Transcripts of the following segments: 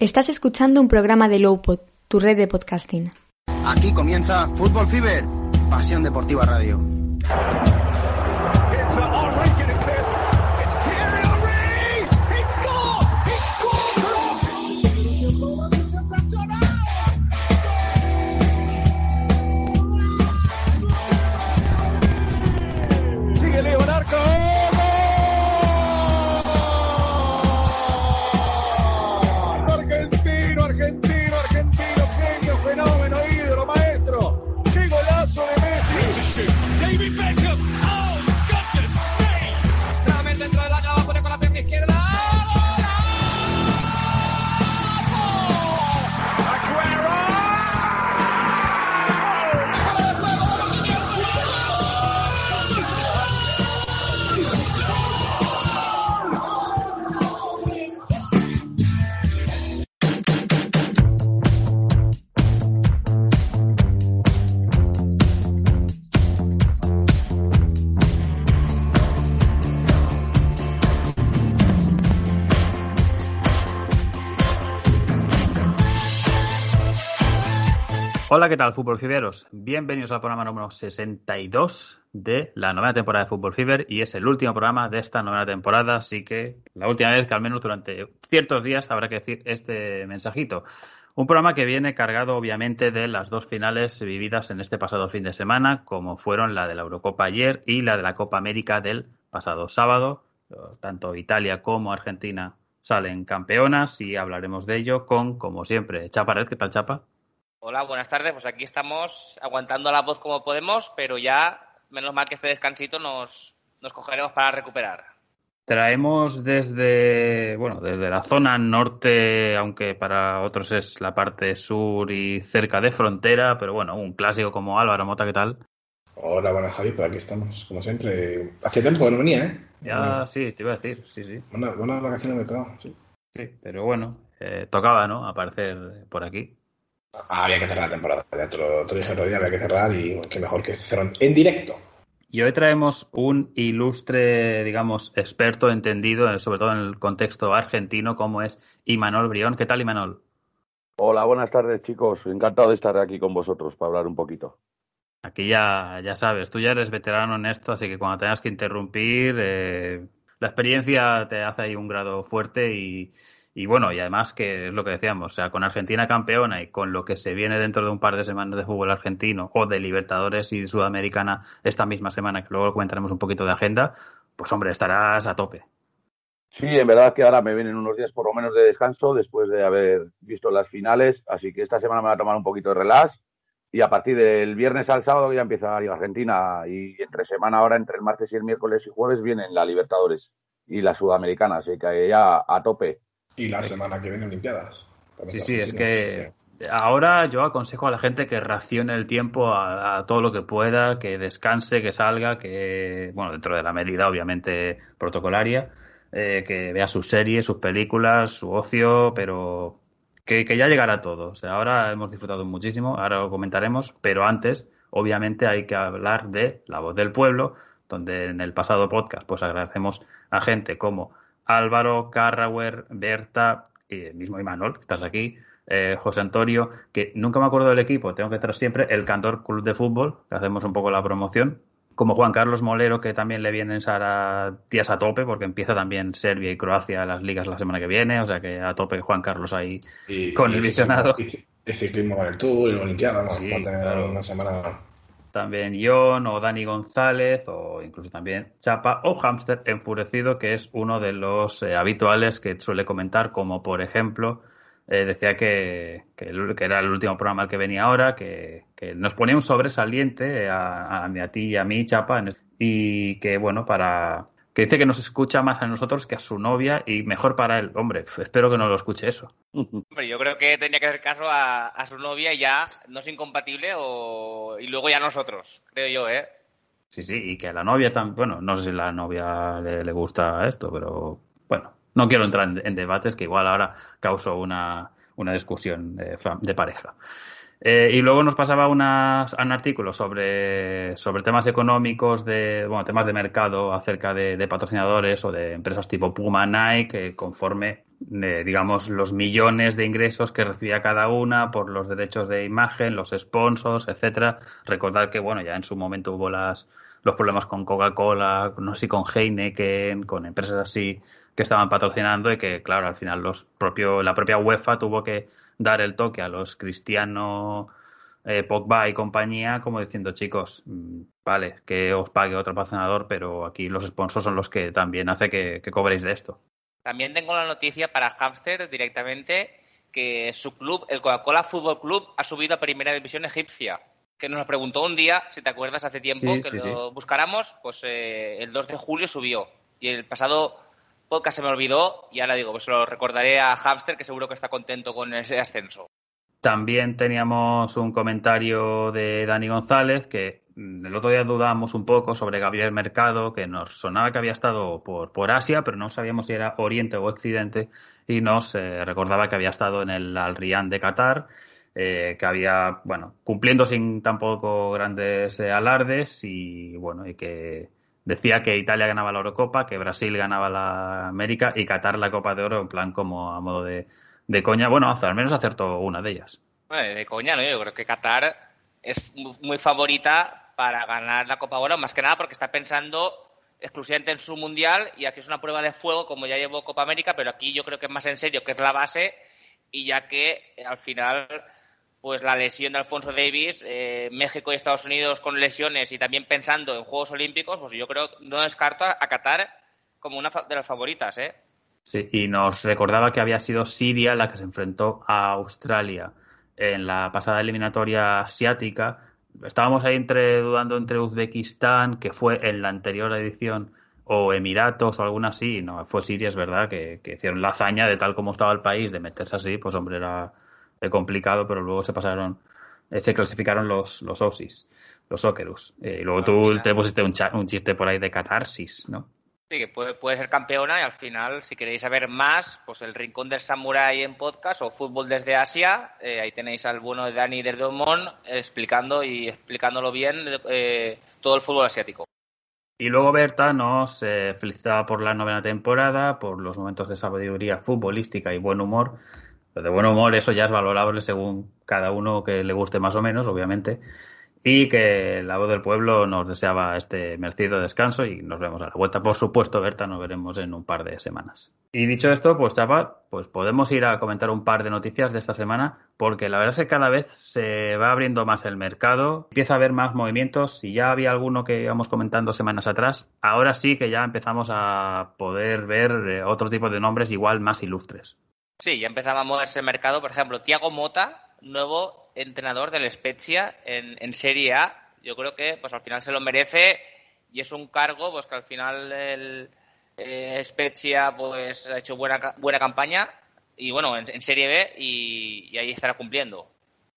Estás escuchando un programa de Lowpod, tu red de podcasting. Aquí comienza Fútbol Fiber, Pasión Deportiva Radio. Hola, ¿qué tal, Fútbol Fiberos? Bienvenidos al programa número 62 de la novena temporada de Fútbol Fiber y es el último programa de esta novena temporada, así que la última vez que al menos durante ciertos días habrá que decir este mensajito. Un programa que viene cargado obviamente de las dos finales vividas en este pasado fin de semana, como fueron la de la Eurocopa ayer y la de la Copa América del pasado sábado. Tanto Italia como Argentina salen campeonas y hablaremos de ello con, como siempre, Chapa Red. ¿Qué tal, Chapa? Hola, buenas tardes. Pues aquí estamos aguantando la voz como podemos, pero ya, menos mal que este descansito nos, nos cogeremos para recuperar. Traemos desde, bueno, desde la zona norte, aunque para otros es la parte sur y cerca de frontera, pero bueno, un clásico como Álvaro Mota, ¿qué tal? Hola, buenas Javi, por aquí estamos, como siempre. Hace tiempo que no venía, ¿eh? Ya, sí, te iba a decir, sí, sí. Buenas, buenas vacaciones me he pegado, sí. Sí, pero bueno, eh, tocaba, ¿no? Aparecer por aquí. Había que cerrar la temporada, ya te lo, te lo dije el otro día, había que cerrar y qué mejor que cerrar en directo. Y hoy traemos un ilustre, digamos, experto entendido, sobre todo en el contexto argentino, como es Imanol Brión. ¿Qué tal, Imanol? Hola, buenas tardes, chicos. Encantado de estar aquí con vosotros para hablar un poquito. Aquí ya, ya sabes, tú ya eres veterano en esto, así que cuando tengas que interrumpir, eh, la experiencia te hace ahí un grado fuerte y, y bueno, y además que es lo que decíamos, o sea, con Argentina campeona y con lo que se viene dentro de un par de semanas de fútbol argentino o de Libertadores y Sudamericana esta misma semana, que luego comentaremos un poquito de agenda, pues hombre, estarás a tope. Sí, en verdad que ahora me vienen unos días por lo menos de descanso después de haber visto las finales, así que esta semana me va a tomar un poquito de relax y a partir del viernes al sábado ya empieza la Liga Argentina y entre semana ahora, entre el martes y el miércoles y jueves vienen la Libertadores y la Sudamericana, así que ya a tope. Y la semana que viene Olimpiadas. Sí, sí, es que ahora yo aconsejo a la gente que racione el tiempo a, a, todo lo que pueda, que descanse, que salga, que, bueno, dentro de la medida obviamente protocolaria, eh, que vea sus series, sus películas, su ocio, pero que, que, ya llegará todo. O sea, ahora hemos disfrutado muchísimo, ahora lo comentaremos, pero antes, obviamente, hay que hablar de La Voz del Pueblo, donde en el pasado podcast pues agradecemos a gente como Álvaro, Carrauer, Berta y el mismo Imanol, que estás aquí, eh, José Antonio, que nunca me acuerdo del equipo, tengo que traer siempre el Cantor Club de Fútbol, que hacemos un poco la promoción, como Juan Carlos Molero, que también le vienen a días a tope, porque empieza también Serbia y Croacia las ligas la semana que viene, o sea que a tope Juan Carlos ahí y, con y el visionado. Y, y ciclismo con el Tour y Sí, a tener claro. una semana. También John o Dani González o incluso también Chapa o Hamster Enfurecido, que es uno de los eh, habituales que suele comentar, como por ejemplo eh, decía que, que, era el último programa al que venía ahora, que, que nos ponía un sobresaliente a, ti y a mí, Chapa, y que bueno, para que dice que nos escucha más a nosotros que a su novia y mejor para él. Hombre, espero que no lo escuche eso. Hombre, yo creo que tendría que hacer caso a, a su novia y ya no es incompatible o... y luego ya nosotros, creo yo, ¿eh? Sí, sí, y que a la novia también, bueno, no sé si a la novia le, le gusta esto, pero bueno, no quiero entrar en, en debates que igual ahora causo una, una discusión de, fa- de pareja. Eh, y luego nos pasaba unas, un artículo sobre, sobre temas económicos, de, bueno, temas de mercado acerca de, patrocinadores o de empresas tipo Puma, Nike, que conforme eh, digamos, los millones de ingresos que recibía cada una por los derechos de imagen, los sponsors, etcétera. Recordad que, bueno, ya en su momento hubo las, los problemas con Coca-Cola, no sé si con Heineken, con empresas así que estaban patrocinando y que, claro, al final los propio, la propia UEFA tuvo que dar el toque a los cristianos eh, Pogba y compañía, como diciendo, chicos, mm, vale, que os pague otro patrocinador, pero aquí los sponsors son los que también hace que, que cobréis de esto. También tengo la noticia para Hamster directamente que su club, el Coca-Cola Fútbol Club, ha subido a Primera División Egipcia. Que nos lo preguntó un día, si te acuerdas, hace tiempo Sí, que sí, lo buscáramos, pues eh, el 2 de julio subió. Y el pasado podcast me olvidó y ahora digo, pues lo recordaré a Hamster, que seguro que está contento con ese ascenso. También teníamos un comentario de Dani González que mm, el otro día dudamos un poco sobre Gabriel Mercado, que nos sonaba que había estado por, por Asia, pero no sabíamos si era Oriente o Occidente, y nos eh, recordaba que había estado en el Al Riyad de Qatar, eh, que había, bueno, cumpliendo sin tampoco grandes eh, alardes, y bueno, y que decía que Italia ganaba la Eurocopa, que Brasil ganaba la América y Qatar la Copa de Oro, en plan como a modo de, de coña. Bueno, al menos acertó una de ellas. De coña, ¿no? Yo creo que Qatar es mu- muy favorita para ganar la Copa Oro, más que nada porque está pensando exclusivamente en su mundial y aquí es una prueba de fuego, como ya llevó Copa América, pero aquí yo creo que es más en serio, que es la base, y ya que al final, pues la lesión de Alfonso Davis, eh, México y Estados Unidos con lesiones y también pensando en Juegos Olímpicos, pues yo creo, no descarto a, Qatar como una de las favoritas, ¿eh? Sí, y nos recordaba que había sido Siria la que se enfrentó a Australia en la pasada eliminatoria asiática. Estábamos ahí entre, dudando entre Uzbekistán, que fue en la anterior edición, o Emiratos o alguna así. No, fue Siria, es verdad, que, que hicieron la hazaña de tal como estaba el país, de meterse así, pues hombre, era complicado, pero luego se pasaron, eh, se clasificaron los, los Aussies, los Socceroos. Eh, y luego tú te pusiste un, cha- un chiste por ahí de catarsis, ¿no? Sí, que puede, puede ser campeona y al final, si queréis saber más, pues el Rincón del Samurái en podcast o Fútbol desde Asia, eh, ahí tenéis al bueno de Dani desde Omón explicando y explicándolo bien eh, todo el fútbol asiático. Y luego Berta nos eh, felicitaba por la novena temporada, por los momentos de sabiduría futbolística y buen humor. De buen humor, eso ya es valorable según cada uno que le guste más o menos, obviamente. Y que la voz del pueblo nos deseaba este merecido descanso y nos vemos a la vuelta. Por supuesto, Berta, nos veremos en un par de semanas. Y dicho esto, pues chaval, pues podemos ir a comentar un par de noticias de esta semana, porque la verdad es que cada vez se va abriendo más el mercado, empieza a haber más movimientos. Si ya había alguno que íbamos comentando semanas atrás, ahora sí que ya empezamos a poder ver eh, otro tipo de nombres igual más ilustres. Sí, ya empezaba a moverse el mercado. Por ejemplo, Tiago Mota, nuevo entrenador del Spezia en, Serie A. Yo creo que pues al final se lo merece y es un cargo pues que al final el eh, Spezia pues ha hecho buena buena campaña y bueno en, Serie B y, y ahí estará cumpliendo.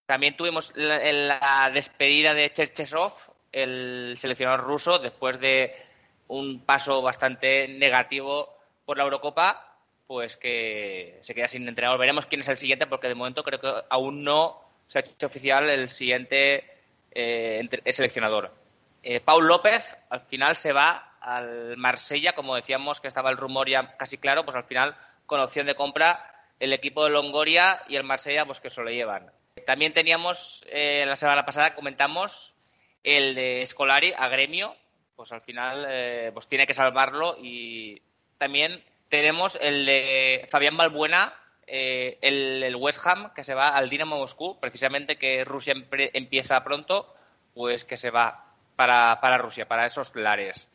También tuvimos la, la despedida de Cherchesov, el seleccionador ruso, después de un paso bastante negativo por la Eurocopa, pues que se queda sin entrenador. Veremos quién es el siguiente, porque de momento creo que aún no se ha hecho oficial el siguiente eh, seleccionador. Eh, Paul López al final se va al Marsella, como decíamos que estaba el rumor ya casi claro, pues al final con opción de compra el equipo de Longoria y el Marsella pues que se lo llevan. También teníamos eh, la semana pasada comentamos el de Scolari a Gremio, pues al final eh, pues tiene que salvarlo y también tenemos el de Fabián Balbuena, eh, el, el West Ham que se va al Dinamo Moscú, precisamente que Rusia empieza pronto, pues que se va para, para Rusia, para esos lares.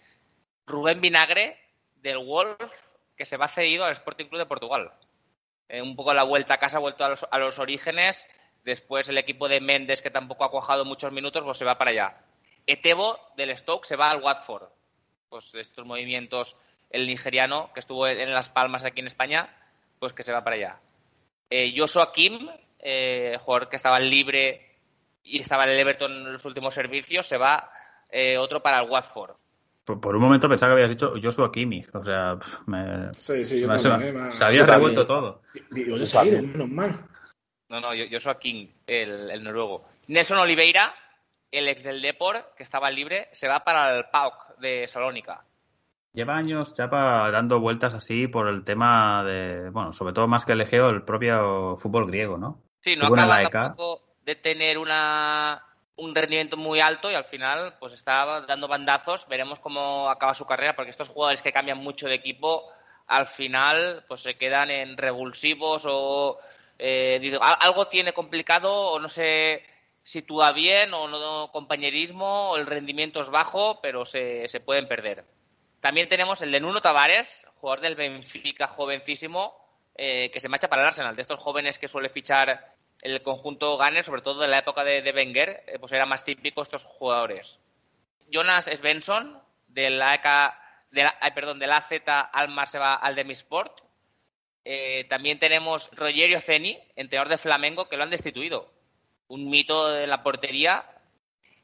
Rubén Vinagre del Wolf que se va cedido al Sporting Club de Portugal. Eh, un poco la vuelta a casa, vuelto a los, a los orígenes. Después el equipo de Méndez, que tampoco ha cuajado muchos minutos, pues se va para allá. Etebo del Stoke se va al Watford. Pues estos movimientos, el nigeriano que estuvo en Las Palmas aquí en España, pues que se va para allá. Eh, Joshua Kim, eh, jugador que estaba libre y estaba en el Everton en los últimos servicios, se va eh, otro para el Watford. Por, por un momento pensaba que habías dicho Joshua Kimmich, o sea, me, Sí, sí, yo me- también, se, eh, me- se había revuelto todo. Digo, yo menos mal. No, no, yo, Joshua King, el, el noruego. Nelson Oliveira, el ex del Depor, que estaba libre, se va para el PAOK de Salónica. Lleva años Chapa dando vueltas así por el tema de, bueno, sobre todo más que el Egeo, el propio fútbol griego, ¿no? Sí, no acaba tampoco de tener una, un rendimiento muy alto y al final pues está dando bandazos. Veremos cómo acaba su carrera porque estos jugadores que cambian mucho de equipo al final pues se quedan en revulsivos o eh, digo, algo tiene complicado o no se sitúa bien o no compañerismo o el rendimiento es bajo pero se, se pueden perder. También tenemos el de Nuno Tavares, jugador del Benfica, jovencísimo, eh, que se marcha para el Arsenal. De estos jóvenes que suele fichar el conjunto Gunner, sobre todo en la época de, de Wenger, eh, pues era más típico estos jugadores. Jonas Svensson, del AEK, de la, ay, perdón, del AZ Almar se va al Demisport. Eh, también tenemos Rogerio Ceni, entrenador de Flamengo, que lo han destituido. Un mito de la portería.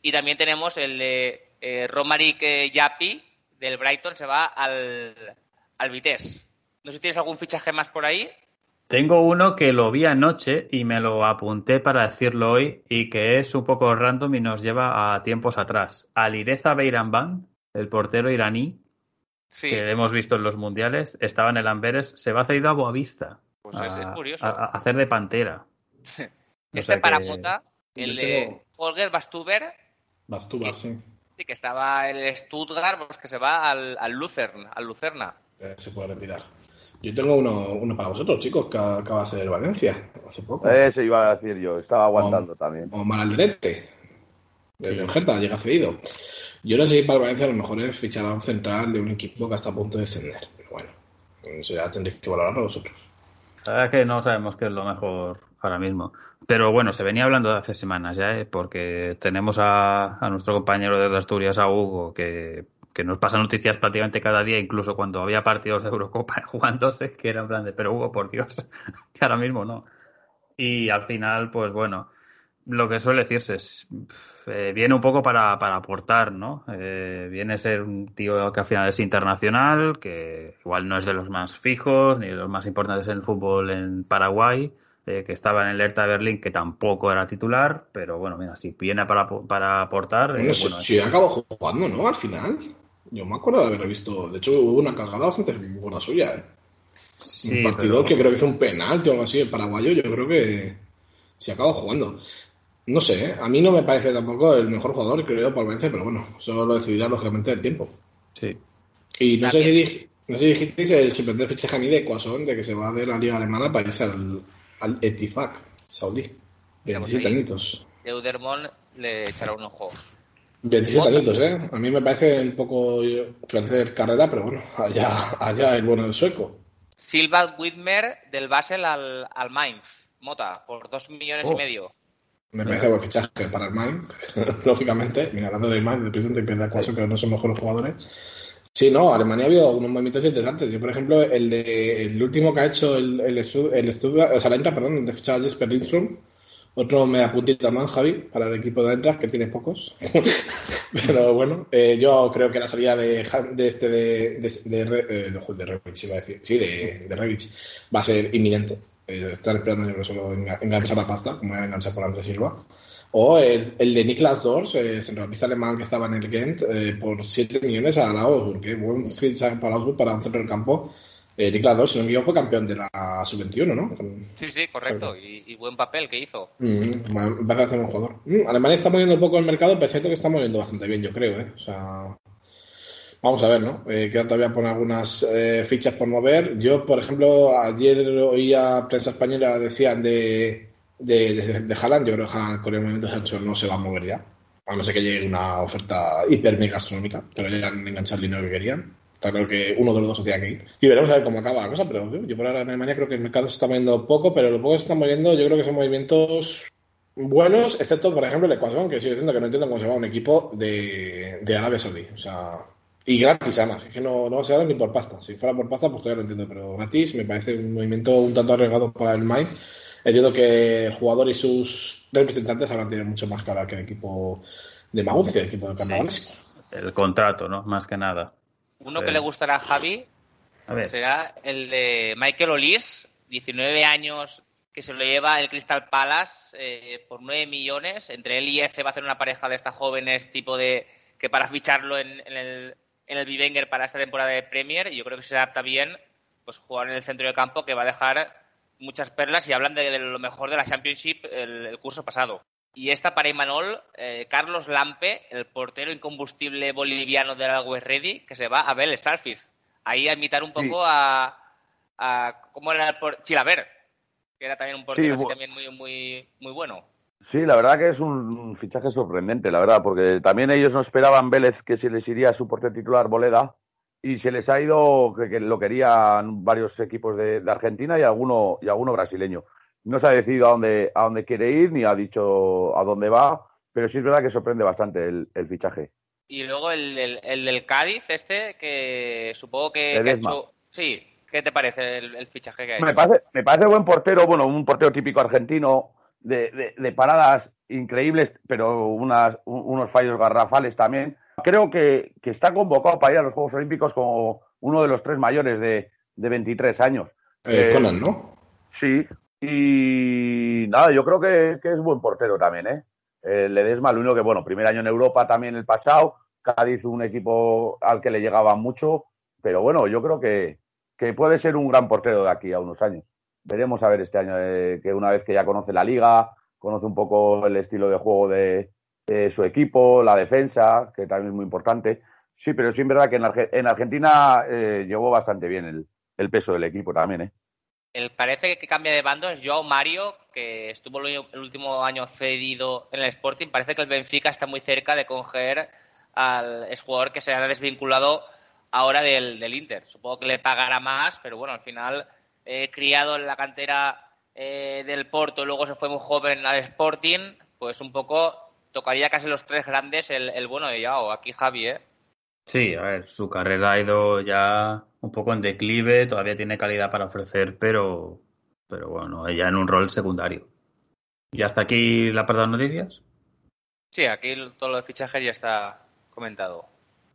Y también tenemos el de Romaric Yapi, del Brighton, se va al, al Vitesse. No sé si tienes algún fichaje más por ahí. Tengo uno que lo vi anoche y me lo apunté para decirlo hoy y que es un poco random y nos lleva a tiempos atrás. Alireza Beiranban, el portero iraní, Sí, que hemos visto en los mundiales, estaba en el Amberes, se va cedido a Boavista. pues es, es a, curioso. a- a hacer de pantera. O este que- Mota, Yo el tengo- de Holger Bastuber, Bastubar, sí. Sí, que estaba el Stuttgart, pues que se va al, al Lucern, al Lucerna. Eh, Se puede retirar. Yo tengo uno, uno para vosotros, chicos, que acaba de hacer el Valencia hace poco. Ese iba a decir yo, estaba aguantando también. Omar Alderete. Desde Sí. el Hertha llega cedido. Yo no sé si para el Valencia a lo mejor es fichar a un central de un equipo que está a punto de descender. Pero bueno, eso ya tendréis que valorarlo vosotros. La verdad que no sabemos qué es lo mejor ahora mismo. Pero bueno, se venía hablando de hace semanas ya, ¿eh? porque tenemos a, nuestro compañero de Asturias, a Hugo, que, nos pasa noticias prácticamente cada día, incluso cuando había partidos de Eurocopa jugándose, que era en plan de, pero Hugo, por Dios, que ahora mismo no. Y al final, pues bueno, lo que suele decirse es, eh, viene un poco para, para aportar, ¿no? Eh, viene a ser un tío que al final es internacional, que igual no es de los más fijos, ni de los más importantes en el fútbol en Paraguay, eh, que estaba en el Hertha Berlín, que tampoco era titular, pero bueno, mira, si viene para, para aportar, eh, Bueno, si, bueno, si acabó jugando, ¿no? Al final. Yo me acuerdo de haberlo visto. De hecho, hubo una cagada bastante gorda suya, ¿eh? sí, un partido pero- que creo que hizo un penalti o algo así, el paraguayo, yo creo que se acaba jugando. No sé, ¿eh? a mí no me parece tampoco el mejor jugador, creo, para el Valencia, pero bueno, eso lo decidirá lógicamente el tiempo. sí. Y no sé si, no sé si dijisteis el sorprendente fichaje a mí de Quasón, de que se va de la liga alemana para irse al, al Etifak saudí. 27 ahí. añitos. Eudermon le echará un ojo. 27 Otra. añitos, ¿eh? A mí me parece un poco crecer carrera, pero bueno, allá, allá el bueno del sueco. Silva Widmer del Basel al, al Mainz. Mota, por dos millones y Oh. medio. Me parece buen fichaje para el Mainz, lógicamente. Mira, hablando del Mainz, del presidente pierde a Quasón, que no son mejores jugadores. Sí, no, Alemania ha habido algunos movimientos interesantes. Yo, por ejemplo, el de el último que ha hecho el, el, el Stuttgart, o sea, la Eintracht, perdón, de fichar Jesper Lindström. Otro me apuntita más, Javi, para el equipo de Eintracht, que tiene pocos. Pero bueno, eh, yo creo que la salida de, Han- de este de, de, de, eh, de, iba a decir. Sí, de, Rebic, va a ser inminente. Eh, están esperando yo creo solo enga- enganchar la pasta, como era enganchar por Andrés Silva. O el, el de Niklas Dors, eh, centrocampista alemán que estaba en el Gent, eh, por 7 millones a la Augsburg. Qué buen fichaje para Augsburg para un centro del campo. Eh, Niklas Dors, si no me fue campeón de la sub-21, ¿no? Con- Sí, sí, correcto. Y, y buen papel que hizo. Mm, bueno, parece ser un jugador. Mm, Alemania está moviendo un poco el mercado, pero es cierto que está moviendo bastante bien, yo creo, ¿eh? O sea, vamos a ver, ¿no? Eh, quedan todavía por algunas eh, fichas por mover. Yo, por ejemplo, ayer oía prensa española, decían de, de, de, de Haaland. Yo creo que Haaland con el movimiento Sancho no se va a mover ya. A no ser que llegue una oferta hiper mega astronómica, pero ya han enganchado el dinero que querían. Está claro que uno de los dos se tiene que ir. Y veremos a ver cómo acaba la cosa, pero yo por ahora en Alemania creo que el mercado se está moviendo poco, pero lo poco que se está moviendo yo creo que son movimientos buenos, excepto, por ejemplo, el Ecuador, que sigo diciendo que no entiendo cómo se va un equipo de, de Arabia Saudí. O sea, y gratis además, es que no, no se da ni por pasta. Si fuera por pasta, pues todavía lo entiendo, pero gratis me parece un movimiento un tanto arriesgado para el Mainz. Entiendo que el jugador y sus representantes habrán tenido mucho más hablar que el equipo de Maguncia, el equipo de Carnavalesco. El contrato, ¿no? Más que nada. Uno Sí. que le gustará a Javi A ver, será el de Michael Olis, 19 años, que se lo lleva el Crystal Palace eh, por 9 millones. Entre él y Eze va a hacer una pareja de estas jóvenes, tipo de que para ficharlo en, en el en el Bivenger para esta temporada de Premier y yo creo que se adapta bien pues jugar en el centro del campo que va a dejar muchas perlas y hablan de, de lo mejor de la Championship el, el curso pasado. Y esta para Imanol, eh, Carlos Lampe, el portero incombustible boliviano del Always Ready, que se va a Vélez Salfiz. Ahí a imitar un poco Sí. a, a. ¿Cómo era el por- Chilaver? Que era también un portero así también muy, muy, muy bueno. Sí, la verdad que es un, fichaje sorprendente, la verdad, porque también ellos no esperaban Vélez que se les iría su portero titular Boleda y se les ha ido que, que lo querían varios equipos de, de Argentina y alguno y alguno brasileño. No se ha decidido a dónde a dónde quiere ir ni ha dicho a dónde va, pero sí es verdad que sorprende bastante el, el fichaje. Y luego el, el- el del Cádiz, este, que supongo que, que ha hecho. Sí, ¿qué te parece el, el fichaje que ha Me hecho? parece, me parece buen portero, bueno, un portero típico argentino de, de- de paradas increíbles, pero unas, un- unos fallos garrafales también. Creo que, que está convocado para ir a los Juegos Olímpicos como uno de los tres mayores de, de 23 años. Eh, Eh, Conan, ¿no? Sí, y nada, yo creo que, que es buen portero también, ¿eh? Eh, Ledesma, lo único que, bueno, primer año en Europa también el pasado, Cádiz un equipo al que le llegaba mucho, pero bueno, yo creo que, que puede ser un gran portero de aquí a unos años. Veremos a ver este año, eh, que una vez que ya conoce la liga, conoce un poco el estilo de juego de, su equipo, la defensa, que también es muy importante. Sí, pero sí es verdad que en, en Argentina eh, llevó bastante bien el, el peso del equipo también, ¿eh? El parece que cambia de bando es Joao Mario, que estuvo el último año cedido en el Sporting. Parece que el Benfica está muy cerca de coger al exjugador que se ha desvinculado ahora del, del Inter. Supongo que le pagará más, pero bueno, al final, eh, criado en la cantera eh, del Porto, luego se fue muy joven al Sporting, pues un poco tocaría casi los tres grandes el, el bueno de Joao. Aquí Javi, ¿eh? Sí, a ver, su carrera ha ido ya un poco en declive, todavía tiene calidad para ofrecer, pero, pero bueno, ya en un rol secundario. ¿Y hasta aquí la parte de noticias? Sí, aquí todo lo de fichajes ya está comentado.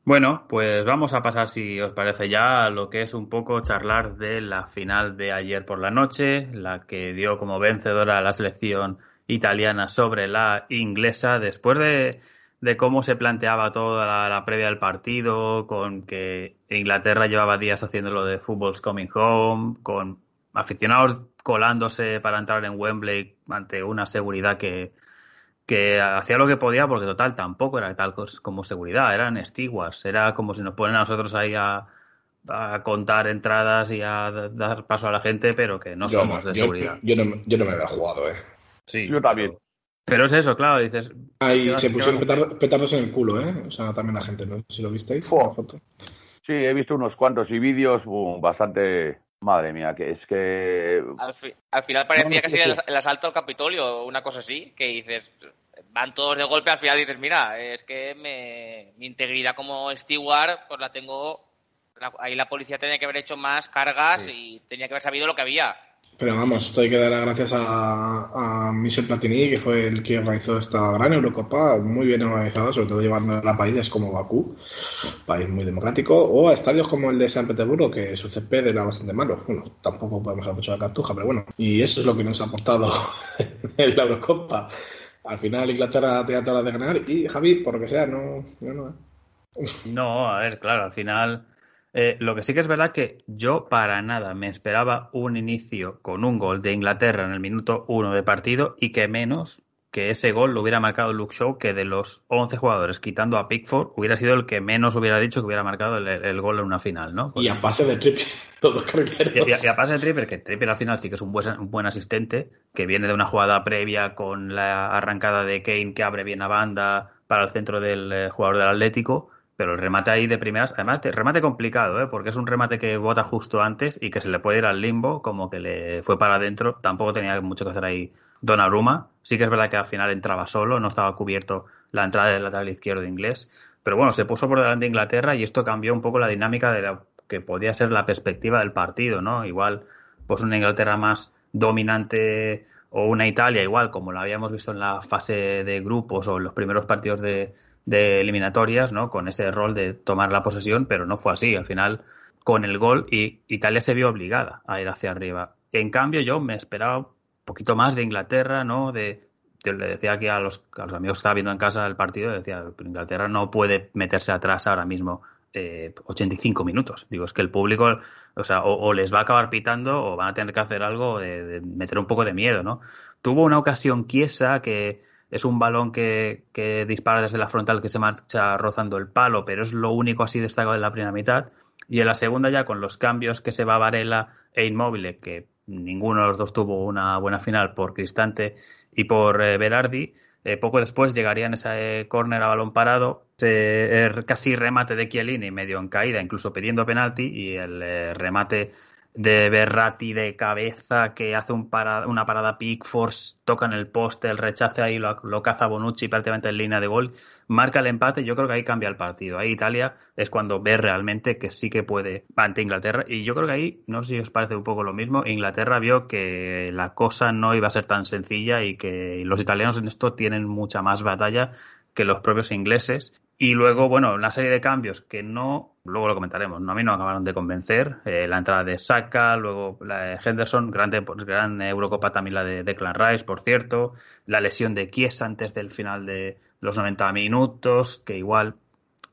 Bueno, pues vamos a pasar, si os parece ya, a lo que es un poco charlar de la final de ayer por la noche, la que dio como vencedora a la selección italiana sobre la inglesa, después de, de cómo se planteaba toda la, la previa del partido, con que Inglaterra llevaba días haciendo lo de Football's Coming Home, con aficionados colándose para entrar en Wembley ante una seguridad que, que hacía lo que podía porque total tampoco era tal como seguridad, eran stewards, era como si nos ponen a nosotros ahí a, a contar entradas y a dar paso a la gente, pero que no Yo somos de yo, seguridad. yo no, yo no me había jugado, ¿eh? Sí, Yo también. Pero, pero es eso, claro, dices, Ahí ¿qué se pusieron petardos, petardos en el culo, ¿eh? O sea, también la gente, no si lo visteis. Fua. la foto. Sí, he visto unos cuantos y vídeos uh, bastante. Madre mía, que es que. Al, fi- al final parecía No, no, casi no, el, asalto al Capitolio o una cosa así, que dices, van todos de golpe, al final dices, mira, es que me- mi integridad como steward, pues la tengo, la- ahí la policía tenía que haber hecho más cargas y tenía que haber sabido lo que había. Pero vamos, esto hay que dar las gracias a, a Michel Platini, que fue el que organizó esta gran Eurocopa, muy bien organizada, sobre todo llevando a países como Bakú, país muy democrático, o a estadios como el de San Petersburgo, que su césped era bastante malo. Bueno, tampoco podemos hablar mucho de cartuja, pero bueno. Y eso es lo que nos ha aportado en la Eurocopa. Al final Inglaterra tenía todas las de ganar y Javi, por lo que sea, no... no, no, ¿eh? No, a ver, claro, al final. Eh, lo que sí que es verdad que yo para nada me esperaba un inicio con un gol de Inglaterra en el minuto uno de partido y que menos que ese gol lo hubiera marcado Luke Shaw, que de los 11 jugadores, quitando a Pickford, hubiera sido el que menos hubiera dicho que hubiera marcado el, el gol en una final, ¿no? Y a pase de Trippier, los dos. Y, y- y a pase de Trippier, que Trippier al final sí que es un buen, un buen asistente, que viene de una jugada previa con la arrancada de Kane que abre bien a banda para el centro del eh, jugador del Atlético, pero el remate ahí de primeras, además, te- remate complicado, ¿eh? porque es un remate que bota justo antes y que se le puede ir al limbo, como que le fue para adentro, tampoco tenía mucho que hacer ahí Donnarumma, sí que es verdad que al final entraba solo, no estaba cubierto la entrada del lateral izquierdo inglés, pero bueno, se puso por delante de Inglaterra y esto cambió un poco la dinámica de la que podía ser la perspectiva del partido, ¿no? Igual, pues una Inglaterra más dominante o una Italia igual, como lo habíamos visto en la fase de grupos o en los primeros partidos de, de eliminatorias, ¿no? Con ese rol de tomar la posesión, pero no fue así. Al final, con el gol, y Italia se vio obligada a ir hacia arriba. En cambio, yo me esperaba un poquito más de Inglaterra, ¿no? De, yo le decía aquí a los, amigos que estaba viendo en casa el partido, decía, Inglaterra no puede meterse atrás ahora mismo eh, 85 minutos. Digo, es que el público, o sea, o, les va a acabar pitando o van a tener que hacer algo de, meter un poco de miedo, ¿no? Tuvo una ocasión Chiesa que es un balón que, que, dispara desde la frontal que se marcha rozando el palo, pero es lo único así destacado en la primera mitad. Y en la segunda ya con los cambios que se va Varela e Inmóvil, que ninguno de los dos tuvo una buena final por Cristante y por eh, Berardi, eh, poco después llegarían ese córner a balón parado, eh, casi remate de Chiellini medio en caída, incluso pidiendo penalti, y el eh, remate de Berratti de cabeza que hace una parada Pickford, toca en el poste, el rechace ahí lo, lo, caza Bonucci prácticamente en línea de gol, marca el empate, yo creo que ahí cambia el partido. Ahí Italia es cuando ve realmente que sí que puede ante Inglaterra y yo creo que ahí, no sé si os parece un poco lo mismo, Inglaterra vio que la cosa no iba a ser tan sencilla y que los italianos en esto tienen mucha más batalla que los propios ingleses y luego, bueno, una serie de cambios que no, luego lo comentaremos, no a mí no acabaron de convencer. Eh, la entrada de Saka, luego la de Henderson, grande, gran Eurocopa también la de Declan Rice, por cierto. La lesión de Chiesa antes del final de los 90 minutos, que igual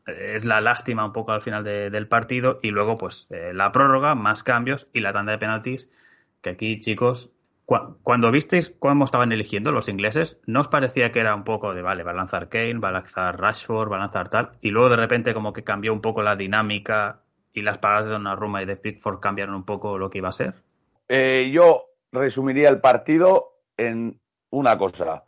eh, es la lástima un poco al final de, del partido. Y luego, pues, eh, la prórroga, más cambios y la tanda de penaltis, que aquí, chicos, cuando visteis cómo estaban eligiendo los ingleses, ¿no os parecía que era un poco de, vale, va a lanzar Kane, va a lanzar Rashford, va a lanzar tal? Y luego de repente como que cambió un poco la dinámica y las paradas de Donnarumma y de Pickford cambiaron un poco lo que iba a ser. Eh, yo resumiría el partido en una cosa.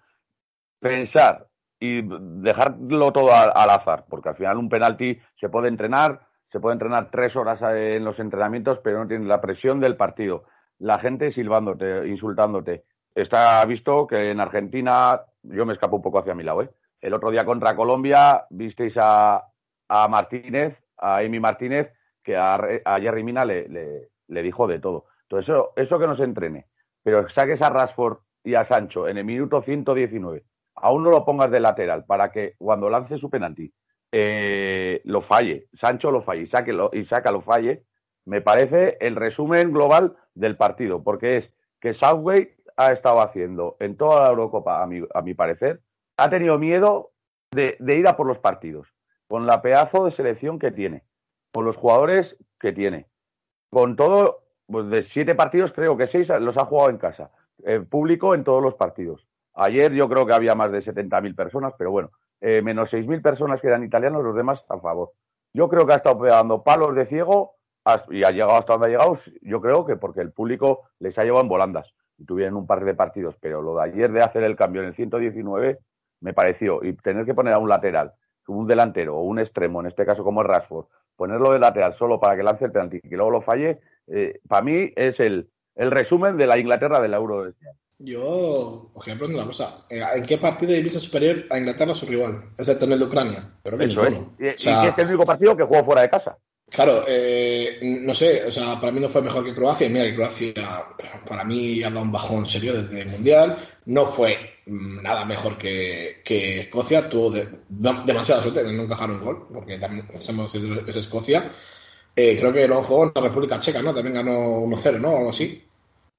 Pensar y dejarlo todo al, al azar, porque al final un penalti se puede entrenar, se puede entrenar tres horas en los entrenamientos, pero no tiene la presión del partido la gente silbándote, insultándote. Está visto que en Argentina, yo me escapo un poco hacia mi lado, ¿eh? El otro día contra Colombia visteis a, a Martínez, a Amy Martínez, que a, a Jerry Mina le, le, dijo de todo. Entonces, eso, eso que nos entrene. Pero saques a Rashford y a Sancho en el minuto 119, aún no lo pongas de lateral para que cuando lance su penalti eh, lo falle, Sancho lo falle y, saque lo, y saca lo falle, me parece el resumen global del partido, porque es que Southgate ha estado haciendo en toda la Eurocopa, a mi, a mi parecer, ha tenido miedo de, ir a por los partidos, con la pedazo de selección que tiene, con los jugadores que tiene, con todo, pues de siete partidos creo que seis los ha jugado en casa, eh, público en todos los partidos. Ayer yo creo que había más de 70.000 personas, pero bueno, eh, menos 6.000 personas que eran italianos, los demás a favor. Yo creo que ha estado pegando palos de ciego y ha llegado hasta donde ha llegado, yo creo que porque el público les ha llevado en volandas y tuvieron un par de partidos, pero lo de ayer de hacer el cambio en el 119 me pareció, y tener que poner a un lateral, un delantero o un extremo, en este caso como es Rashford, ponerlo de lateral solo para que lance el penalti y que luego lo falle, eh, para mí es el, el resumen de la Inglaterra del Euro de este año. Yo os quiero preguntar una cosa. ¿En qué partido he visto superior a Inglaterra su rival? Excepto en el de Ucrania. Pero Eso es. Y, o sea, y es el único partido que jugó fuera de casa. Claro, eh, no sé, o sea, para mí no fue mejor que Croacia. Mira que Croacia, para mí, ha dado un bajón serio desde el Mundial. No fue nada mejor que, que Escocia. Tuvo de, demasiada suerte de no encajar un gol, porque también sabemos que es Escocia. Eh, creo que luego jugó en la República Checa, ¿no? También ganó 1-0, ¿no? Algo así.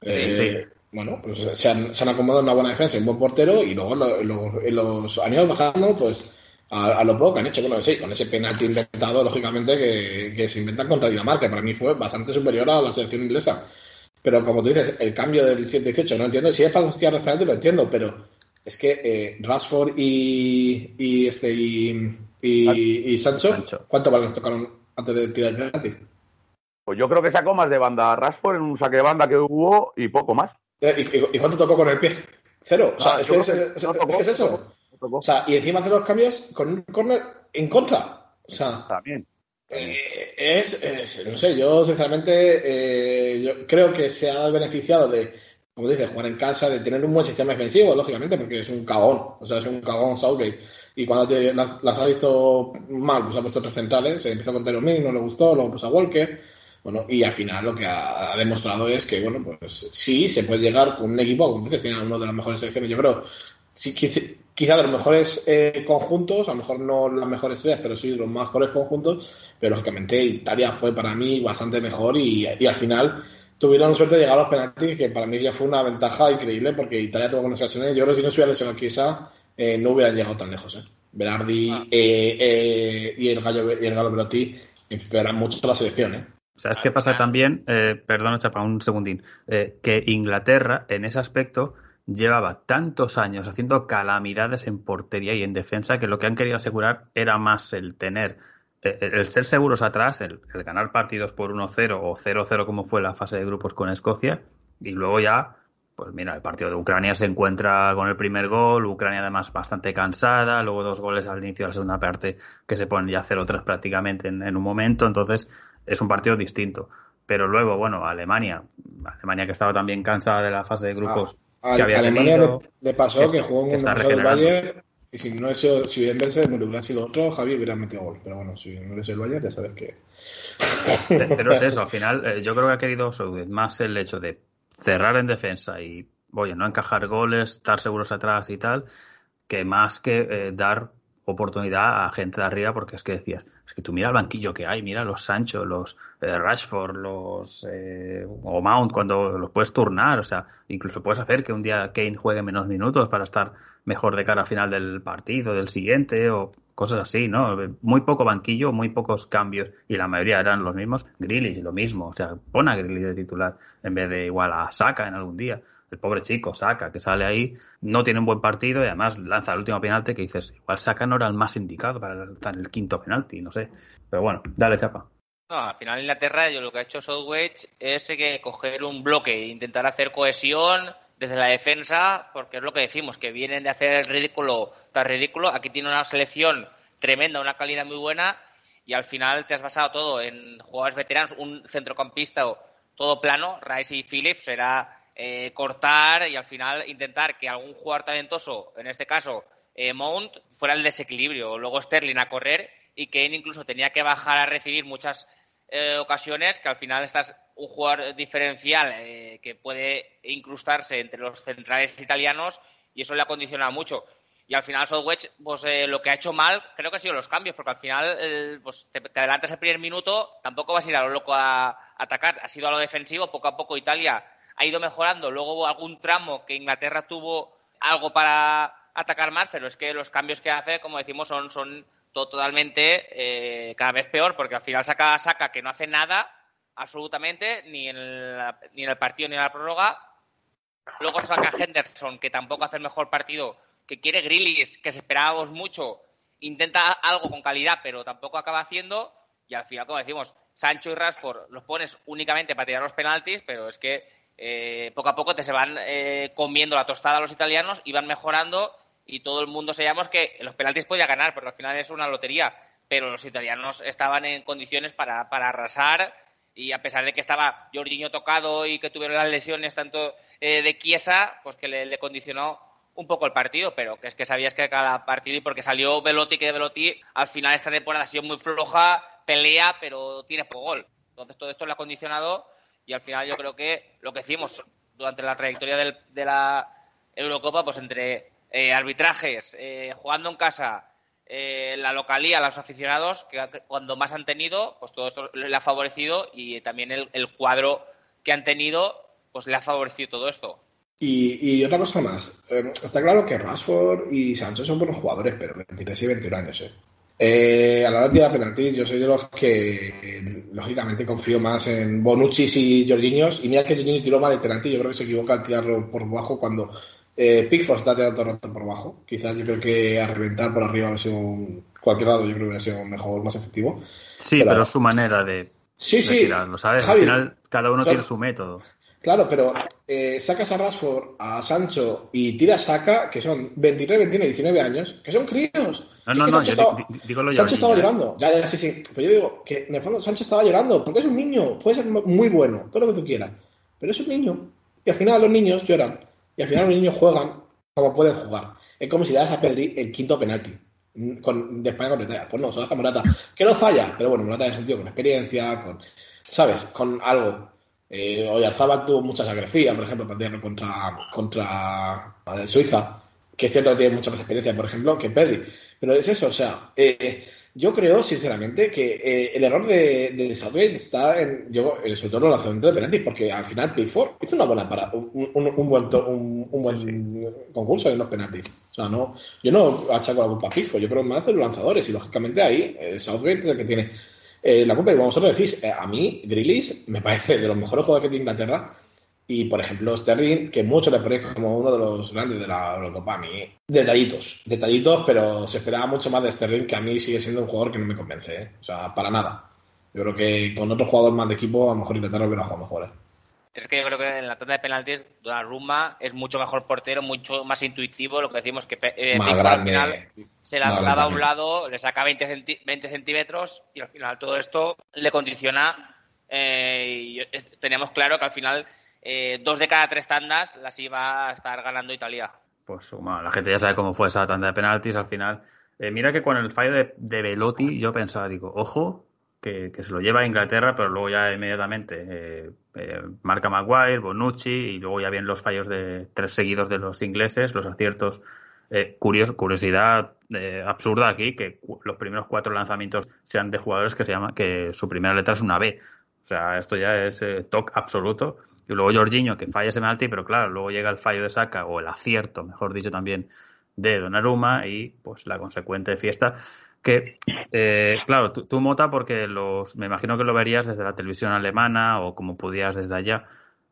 Eh, sí. Bueno, pues se han, se han, acomodado en una buena defensa, un buen portero, y luego lo, lo, los han ido bajando, pues a, a, lo poco que han hecho. Bueno, sí, con ese penalti inventado, lógicamente, que, que, se inventan contra Dinamarca, para mí fue bastante superior a la selección inglesa. Pero como tú dices, el cambio del 118, no entiendo. Si es para hostiar los penaltis, lo entiendo, pero es que eh, Rashford y, y, este, y, y, y Sancho, Sancho, ¿cuántos balones tocaron antes de tirar el penalti? Pues yo creo que sacó más de banda Rashford en un saque de banda que hubo y poco más. ¿Y, y cuánto tocó con el pie? Cero. O sea, ah, es, que es, es, no tocó, es, eso. O sea, y encima hace los cambios con un corner en contra. O sea, también. Eh, es, es, no sé, yo sinceramente eh, yo creo que se ha beneficiado de, como dice, jugar en casa, de tener un buen sistema defensivo, lógicamente, porque es un cagón, o sea, es un cagón Southgate. Y cuando te, las, las, ha visto mal, pues ha puesto tres centrales, se empezó con Tero no le gustó, luego puso a Walker. Bueno, y al final lo que ha, ha, demostrado es que, bueno, pues sí, se puede llegar con un equipo, como dices, tiene uno de las mejores selecciones, yo creo, sí, quizá de los mejores eh, conjuntos, a lo mejor no las mejores ideas, pero sí de los mejores conjuntos, pero lógicamente Italia fue para mí bastante mejor y, y, al final tuvieron suerte de llegar a los penaltis, que para mí ya fue una ventaja increíble porque Italia tuvo buenas ocasiones. Yo creo que si no se hubiera lesionado quizá eh, no hubieran llegado tan lejos. ¿eh? Berardi ah. eh, y el Gallo y el Gallo Belotti empeorará mucho la selección, ¿eh? ¿Sabes qué pasa también? Eh, perdona, Chapa, un segundín. Eh, que Inglaterra, en ese aspecto, llevaba tantos años haciendo calamidades en portería y en defensa que lo que han querido asegurar era más el tener, el ser seguros atrás, el, el ganar partidos por 1-0 o 0-0 como fue la fase de grupos con Escocia y luego ya, pues mira, el partido de Ucrania se encuentra con el primer gol, Ucrania además bastante cansada, luego dos goles al inicio de la segunda parte que se ponen ya 0-3 prácticamente en, en un momento, entonces es un partido distinto. Pero luego, bueno, Alemania, Alemania que estaba también cansada de la fase de grupos A, que había Alemania le, le pasó que que jugó en un partido del. Bayern y si no eso, si hubiera sido otro, Javi hubiera metido gol. Pero bueno, si no hubiese el Bayern, ya sabes que. Pero es eso, al final eh, yo creo que ha querido más el hecho de cerrar en defensa y, oye, no encajar goles, estar seguros atrás y tal, que más que eh, dar oportunidad a gente de arriba, porque es que decías, es que tú mira el banquillo que hay, mira los Sancho, los eh, Rashford, los eh, o cuando los puedes turnar, o sea, incluso puedes hacer que un día Kane juegue menos minutos para estar mejor de cara al final del partido, del siguiente, o cosas así, ¿no? Muy poco banquillo, muy pocos cambios, y la mayoría eran los mismos. Grealish, lo mismo, o sea, pon a Grealish de titular en vez de igual a Saka en algún día. El pobre chico, Saka, que sale ahí, no tiene un buen partido y además lanza el último penalti que dices, igual Saka no era el más indicado para lanzar el quinto penalti, no sé. Pero bueno, dale chapa. Al final Inglaterra yo lo que ha hecho Southgate es que coger un bloque e intentar hacer cohesión desde la defensa, porque es lo que decimos, que vienen de hacer el ridículo tan ridículo. Aquí tiene una selección tremenda, una calidad muy buena, y al final te has basado todo en jugadores veteranos, un centrocampista todo plano, Rice y Phillips, era eh, cortar y al final intentar que algún jugador talentoso, en este caso eh, Mount, fuera el desequilibrio. Luego Sterling a correr y Kane incluso tenía que bajar a recibir muchas eh, ocasiones que al final estás un jugador diferencial eh, que puede incrustarse entre los centrales italianos y eso le ha condicionado mucho. Y al final Southwich, pues lo que ha hecho mal creo que ha sido los cambios, porque al final eh, pues, te, adelantas el primer minuto, tampoco vas a ir a lo loco a atacar, ha sido a lo defensivo, poco a poco Italia ha ido mejorando, luego hubo algún tramo que Inglaterra tuvo algo para atacar más, pero es que los cambios que hace, como decimos, son, son to- totalmente eh, cada vez peor, porque al final saca saca que no hace nada absolutamente, ni en, el, ni en el partido ni en la prórroga. Luego saca Henderson, que tampoco hace el mejor partido, que quiere Grillis, que se esperábamos mucho, intenta algo con calidad, pero tampoco acaba haciendo. Y al final, como decimos, Sancho y Rashford los pones únicamente para tirar los penaltis, pero es que eh, poco a poco te se van eh, comiendo la tostada los italianos y van mejorando y todo el mundo sabíamos que los penaltis podía ganar, porque al final es una lotería. Pero los italianos estaban en condiciones para, para arrasar y a pesar de que estaba Jorginho tocado y que tuvieron las lesiones tanto eh, de Chiesa, pues que le, le, condicionó un poco el partido, pero que es que sabías que cada partido y porque salió Velotti, que Velotti al final esta temporada ha sido muy floja, pelea, pero tiene poco gol. Entonces todo esto le ha condicionado y al final yo creo que lo que hicimos durante la trayectoria de la Eurocopa, pues entre eh, arbitrajes, eh, jugando en casa, eh, la localía, los aficionados, que cuando más han tenido, pues todo esto le ha favorecido y también el, el cuadro que han tenido, pues le ha favorecido todo esto. Y, y otra cosa más, eh, está claro que Rashford y Sancho son buenos jugadores, pero 23 y 21 años, ¿eh? Eh, a la hora de tirar penaltis, yo soy de los que lógicamente confío más en Bonucci y Jorginho. Y mira que Jorginho tiró mal el penalti, yo creo que se equivoca al tirarlo por bajo cuando eh, Pickford está tirando todo el rato por bajo. Quizás yo creo que a reventar por arriba hubiera sido un, cualquier lado, yo creo que hubiera sido mejor, más efectivo. Sí, pero, pero su manera de, sí, de sí. tirarlo, ¿sabes? Javi, Al final, cada uno claro. tiene su método. Claro, pero eh, sacas a Rashford, a Sancho y tiras Saca, que son 23, 21 y 19 años, que son críos. No, no, no, Sancho yo estaba, di- digo lo Sancho estaba ¿eh? llorando. Ya, ya, sí, sí. Pero yo digo que en el fondo Sancho estaba llorando, porque es un niño, puede ser muy bueno, todo lo que tú quieras. Pero es un niño. Y al final los niños lloran. Y al final los niños juegan como pueden jugar. Es como si le das a Pedri el quinto penalti. mm, Con, de España con Italia. Pues no, se lo das a Morata. Que no falla, pero bueno, Morata es un tío con experiencia, con, ¿sabes? Con algo. Eh, Oyarzábal tuvo mucha sacrificia, por ejemplo, para contra, contra eh, Suiza, que es cierto que tiene mucha más experiencia, por ejemplo, que Perry. Pero es eso, o sea, eh, yo creo, sinceramente, que eh, el error de, de Southgate está en, yo, eh, sobre todo en el lanzamiento de penaltis, porque al final Pickford hizo una buena para, un, un, un buen, to- un, un buen Sí, concurso en los penaltis. O sea, no, yo no achaco la culpa a Pickford, yo creo más de los lanzadores, y lógicamente ahí eh, Southgate es el que tiene Eh, la y como vosotros decís, eh, a mí, Grealish me parece de los mejores jugadores tiene Inglaterra. Y, por ejemplo, Sterling, que mucho le parece como uno de los grandes de la Eurocopa. A mí, detallitos, detallitos, pero se esperaba mucho más de Sterling, que a mí sigue siendo un jugador que no me convence. ¿eh? O sea, para nada. Yo creo que con otro jugador más de equipo, a lo mejor Inglaterra hubiera jugado mejor. Es que yo creo que en la tanda de penaltis, Donnarumma es mucho mejor portero, mucho más intuitivo. Lo que decimos que eh, Más Pickford grande, al final se lanzaba a un lado, le saca 20, centi- 20 centímetros y al final todo esto le condiciona. eh, y es- teníamos claro que al final eh, dos de cada tres tandas las iba a estar ganando Italia. Pues bueno, la gente ya sabe cómo fue esa tanda de penaltis al final. Eh, mira que con el fallo de, de Velotti yo pensaba, digo, ojo, que, que se lo lleva a Inglaterra, pero luego ya inmediatamente eh, marca Maguire, Bonucci y luego ya vienen los fallos de tres seguidos de los ingleses, los aciertos. Eh, curios- curiosidad eh, absurda aquí, que los primeros cuatro lanzamientos sean de jugadores que se llama que su primera letra es una B. O sea, esto ya es eh, toque absoluto. Y luego Jorginho, que falla ese penalti, pero claro, luego llega el fallo de Saka, o el acierto, mejor dicho también, de Donnarumma, y pues la consecuente fiesta. Que, eh, claro, tú, tú, Mota, porque los, me imagino que lo verías desde la televisión alemana o como pudieras desde allá,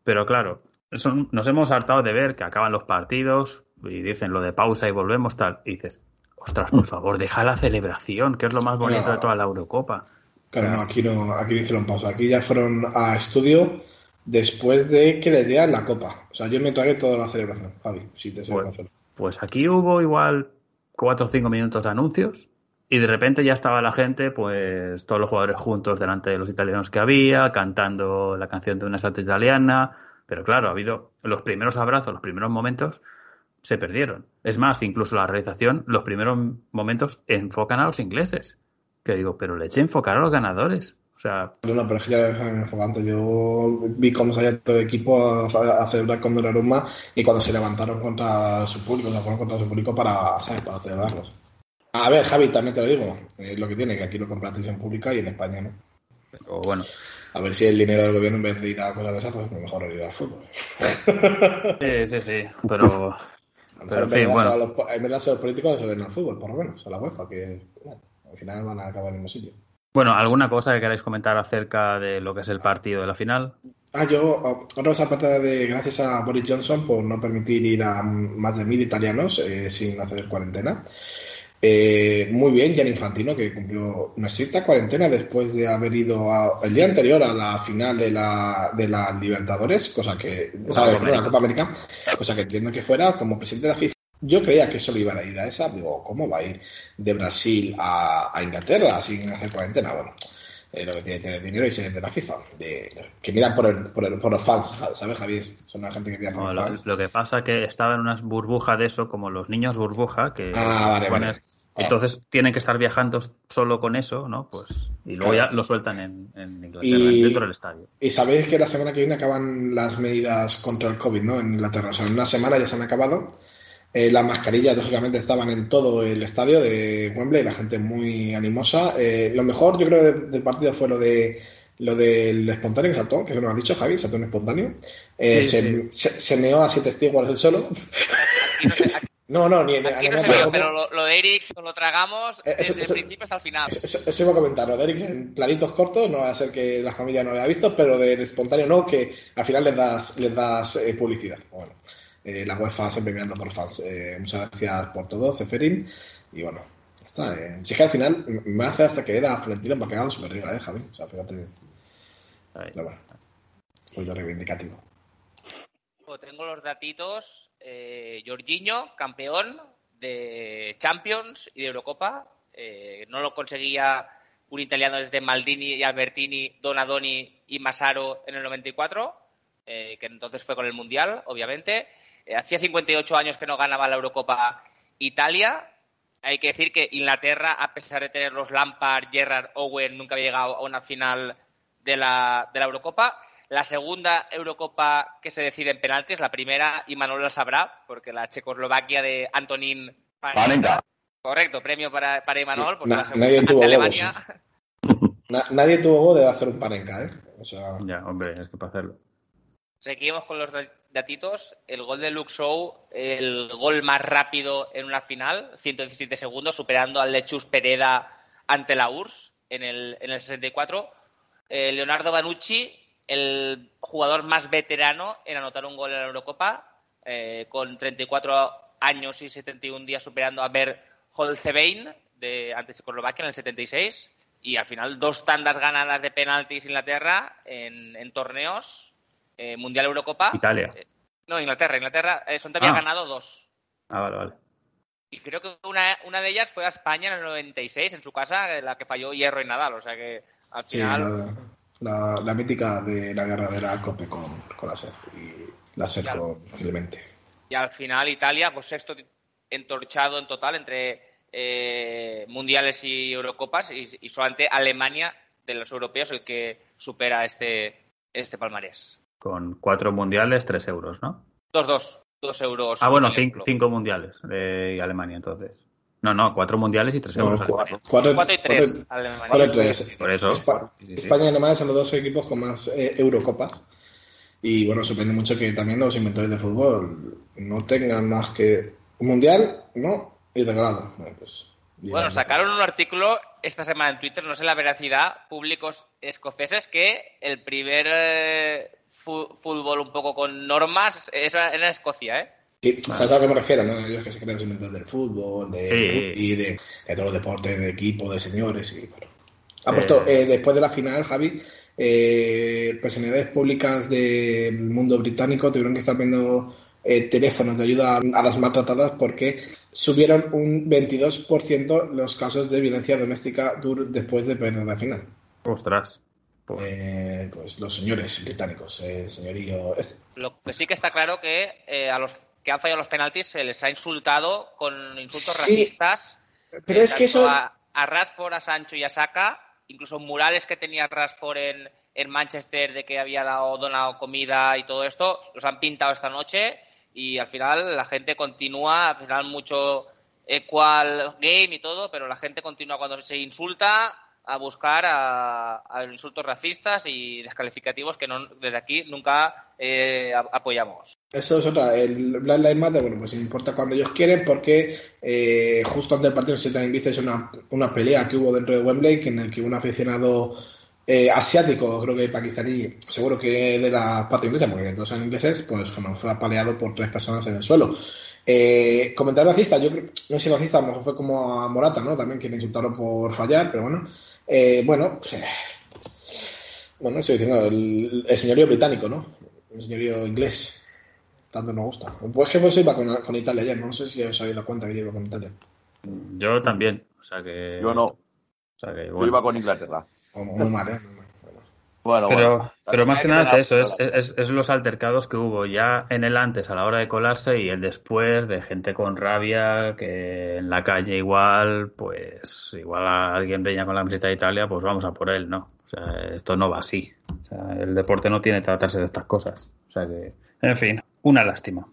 pero claro, son- nos hemos hartado de ver que acaban los partidos y dicen lo de pausa y volvemos tal, y dices, ostras, por favor, deja la celebración, que es lo más bonito de toda la Eurocopa. Claro, no, aquí no, aquí no hicieron pausa. Aquí ya fueron a estudio después de que le dieran la copa. O sea, yo me tragué toda la celebración, Javi, si te soy Pues, pues aquí hubo igual cuatro o cinco minutos de anuncios y de repente ya estaba la gente, pues todos los jugadores juntos delante de los italianos que había, cantando la canción de una estatua italiana. Pero claro, ha habido los primeros abrazos, los primeros momentos se perdieron. Es más, incluso la realización, los primeros momentos enfocan a los ingleses. Que digo, pero le eché enfocar a los ganadores. O sea, No, pero es que ya. Yo vi cómo salía todo el equipo a, celebrar con Donnarumma y cuando se levantaron contra su público, se fueron contra su público para, ¿sabes? para celebrarlos. A ver, Javi, también te lo digo, es lo que tiene, que aquí lo compra atención pública y en España no. pero bueno. A ver si el dinero del gobierno en vez de ir a cosas de esas, pues mejor ir al fútbol. Sí, sí, sí. Pero, pero en fin, bueno. los, en vez de los políticos, se den al fútbol, por lo menos, a la UEFA, que bueno, al final van a acabar en el mismo sitio. Bueno, ¿alguna cosa que queráis comentar acerca de lo que es el partido de la final? Ah, yo, otra cosa aparte de gracias a Boris Johnson por no permitir ir a más de mil italianos eh, sin hacer cuarentena. Eh, muy bien, Gianni Infantino, que cumplió una estricta cuarentena después de haber ido a- el día anterior a la final de la, de la Libertadores, cosa que, o sea, de la. Copa América, cosa que entiendo que fuera como presidente de la FIFA. Yo creía que solo iba a ir a esa, digo, ¿cómo va a ir de Brasil a, a Inglaterra sin hacer cuarentena? Bueno, eh, lo que tiene que tener dinero y ser de la FIFA, de, que miran por, el, por, el- por los fans, ¿sabes, Javier? Son la gente que mira por No, los lo, fans. lo que pasa que estaba en una burbuja de eso, como los niños burbuja, que Ah, vale, vale. Entonces tienen que estar viajando solo con eso, ¿no? Pues y luego Claro. ya lo sueltan en, en Inglaterra, Y- dentro del estadio. Y sabéis que la semana que viene acaban las medidas contra el COVID, ¿no? En Inglaterra. O sea, en una semana ya se han acabado. Eh, las mascarillas, lógicamente, estaban en todo el estadio de Wembley, la gente muy animosa. Eh, lo mejor, yo creo, de- del partido fue lo de lo del espontáneo que saltó, que es lo que has dicho, Javi, saltó un espontáneo. Eh, Sí, se, sí. Se, se meó a siete él solo. Aquí no No, no, ni, ni aquí no pero, lo, lo de Eriks lo tragamos Eh, eso- desde eso- el principio hasta el final. Eso, eso iba a comentar, lo de Eric en planitos cortos, no va a ser que la familia no lo haya visto, pero del espontáneo no, que al final les das, les das eh, publicidad. Bueno, eh, la UEFA siempre mirando por fans. Eh, muchas gracias por todo, Ceferín. Y bueno, ya está. Eh. Si es que al final me hace hasta querer a Florentino para que hagan súper arriba, ¿eh, Javi? O sea, fíjate. Ahí. Pero bueno, pues lo reivindicativo. Pues tengo los datitos. Eh, campeón de Champions y de Eurocopa. Eh, no lo conseguía un italiano desde Maldini y Albertini, Donadoni y Massaro en el 94, eh, que entonces fue con el Mundial, obviamente. Eh, hacía 58 años que no ganaba la Eurocopa Italia. Hay que decir que Inglaterra, a pesar de tener los Lampard, Gerrard, Owen, nunca había llegado a una final de la, de la Eurocopa. La segunda Eurocopa que se decide en penaltis, la primera, y Manuel la sabrá, porque la Checoslovaquia de Antonín Panenka. Correcto, premio para, para Imanol, porque Na- la segunda nadie ante tuvo Alemania. Na- nadie tuvo voz de hacer un panenca, ¿eh? O sea, Ya, hombre, es que para hacerlo. Seguimos con los datitos. El gol de Luke Shaw, el gol más rápido en una final, 117 segundos, superando al de Chus Pereda ante la URSS. en el, en el 64, eh, Leonardo Banucci, el jugador más veterano en anotar un gol en la Eurocopa, eh, con 34 años y 71 días superando a Bert Holzebein de ante Checoslovaquia en el 76 y al final dos tandas ganadas de penaltis Inglaterra en, en torneos eh, Mundial Eurocopa. Italia. Eh, no, Inglaterra. Inglaterra eh, son también Ah. ganado dos. Ah, vale, vale. Y creo que una, una de ellas fue a España en el 96, en su casa, la que falló Hierro y Nadal. O sea que al Sí, final. la, la- la mítica de la guerra de la COPE con, con la SER y la SER Claro. con Clemente. Y al final Italia, pues sexto entorchado en total entre eh, mundiales y Eurocopas y, y solamente Alemania de los europeos el que supera este, este palmarés. Con cuatro mundiales, tres euros, ¿no? Dos, dos, dos euros. Ah, bueno, cinco, cinco mundiales de Alemania, entonces. No, no, cuatro mundiales y tres No, euros. cuatro, cuatro- Cuatro y tres. cuatro- y tres. Por eso. Espa- Sí, sí, sí. España y Alemania son los dos equipos con más eh, Eurocopas. Y bueno, sorprende mucho que también los inventores de fútbol no tengan más que un mundial, ¿no? Y regalado. Bueno, pues, Bueno, sacaron un artículo esta semana en Twitter, no sé la veracidad, públicos escoceses, que el primer eh, fútbol un poco con normas era en Escocia, ¿eh? Sí, ¿Sabes a lo que me refiero? ¿no? Ellos que se creen los inventores del fútbol, de, Sí. y de, de todos los deportes, de equipo, de señores. Y, bueno. Ha Eh. puesto, eh, después de la final, Javi, eh, personalidades públicas del mundo británico tuvieron que estar viendo eh, teléfonos de ayuda a las maltratadas porque subieron un 22% los casos de violencia doméstica después de perder la final. Ostras. Pues, Eh, pues los señores británicos, eh, el señorío. este. Lo que sí que está claro que eh, a los que han fallado los penaltis se les ha insultado con insultos Sí, racistas. Pero eh, es que eso. A, a Rashford, a Sancho y a Saka, incluso murales que tenía Rashford en, en Manchester de que había dado donado comida y todo esto, los han pintado esta noche y al final la gente continúa, al final mucho equal game y todo, pero la gente continúa cuando se insulta a buscar a, insultos racistas y descalificativos que no, desde aquí nunca eh, apoyamos. Eso es otra. El Black Lives Matter, bueno, pues importa cuando ellos quieren, porque eh, justo antes del partido, si también viste, una, una pelea que hubo dentro de Wembley, en el que un aficionado eh, asiático, creo que pakistaní, seguro que de la parte inglesa, porque todos son ingleses, pues fue apaleado por tres personas en el suelo. Eh, comentario racista, yo no sé racista, a lo mejor fue como a Morata, ¿no? También que le insultaron por fallar, pero bueno. Eh, bueno, bueno, estoy diciendo, el, el señorío británico, ¿no? El señorío inglés. Tanto nos gusta. Pues que pues iba con, con Italia ayer, no sé si os habéis dado cuenta que yo iba con Italia. yo también. O sea que. Yo no. O sea que, Yo bueno. iba con Inglaterra. Como muy mal, ¿eh? Bueno. Bueno, Pero, bueno. pero más que nada es eso, es, claro. es, es los altercados que hubo ya en el antes a la hora de colarse y el después de gente con rabia que en la calle igual, pues igual a alguien venía con la camiseta de Italia, pues vamos a por él, ¿no? O sea, esto no va así. O sea, el deporte no tiene que tratarse de estas cosas. O sea que, en fin, una lástima.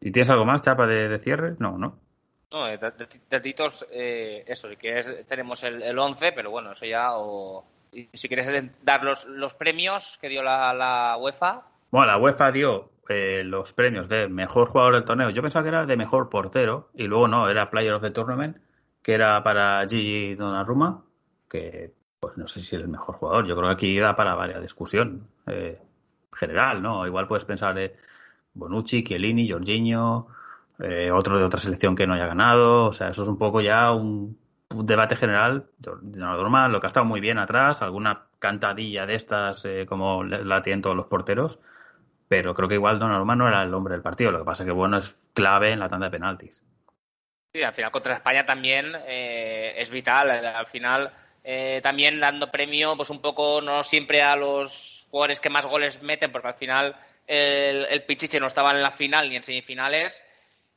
¿Y tienes algo más, chapa, de, de cierre? No, ¿no? No, de, de- eh, eso, si quieres tenemos el, el 11, pero bueno, eso ya, o si quieres dar los, los premios que dio la, la UEFA, Bueno, la UEFA dio eh, los premios de mejor jugador del torneo. Yo pensaba que era de mejor portero y luego no, era Player of the Tournament, que era para Gigi Donnarumma, que pues no sé si es el mejor jugador. Yo creo que aquí da para varias discusión eh, general, ¿no? Igual puedes pensar de Bonucci, Chiellini, Jorginho, eh, otro de otra selección que no haya ganado. O sea, eso es un poco ya un, debate general. Donnarumma, lo que ha estado muy bien atrás, alguna cantadilla de estas eh, como la tienen todos los porteros pero creo que igual Donnarumma no era el hombre del partido. Lo que pasa es que bueno es clave en la tanda de penaltis. sí, al final contra España también eh, es vital. Al final eh, también dando premio, pues un poco no siempre a los jugadores que más goles meten, porque al final el, el Pichiche no estaba en la final ni en semifinales.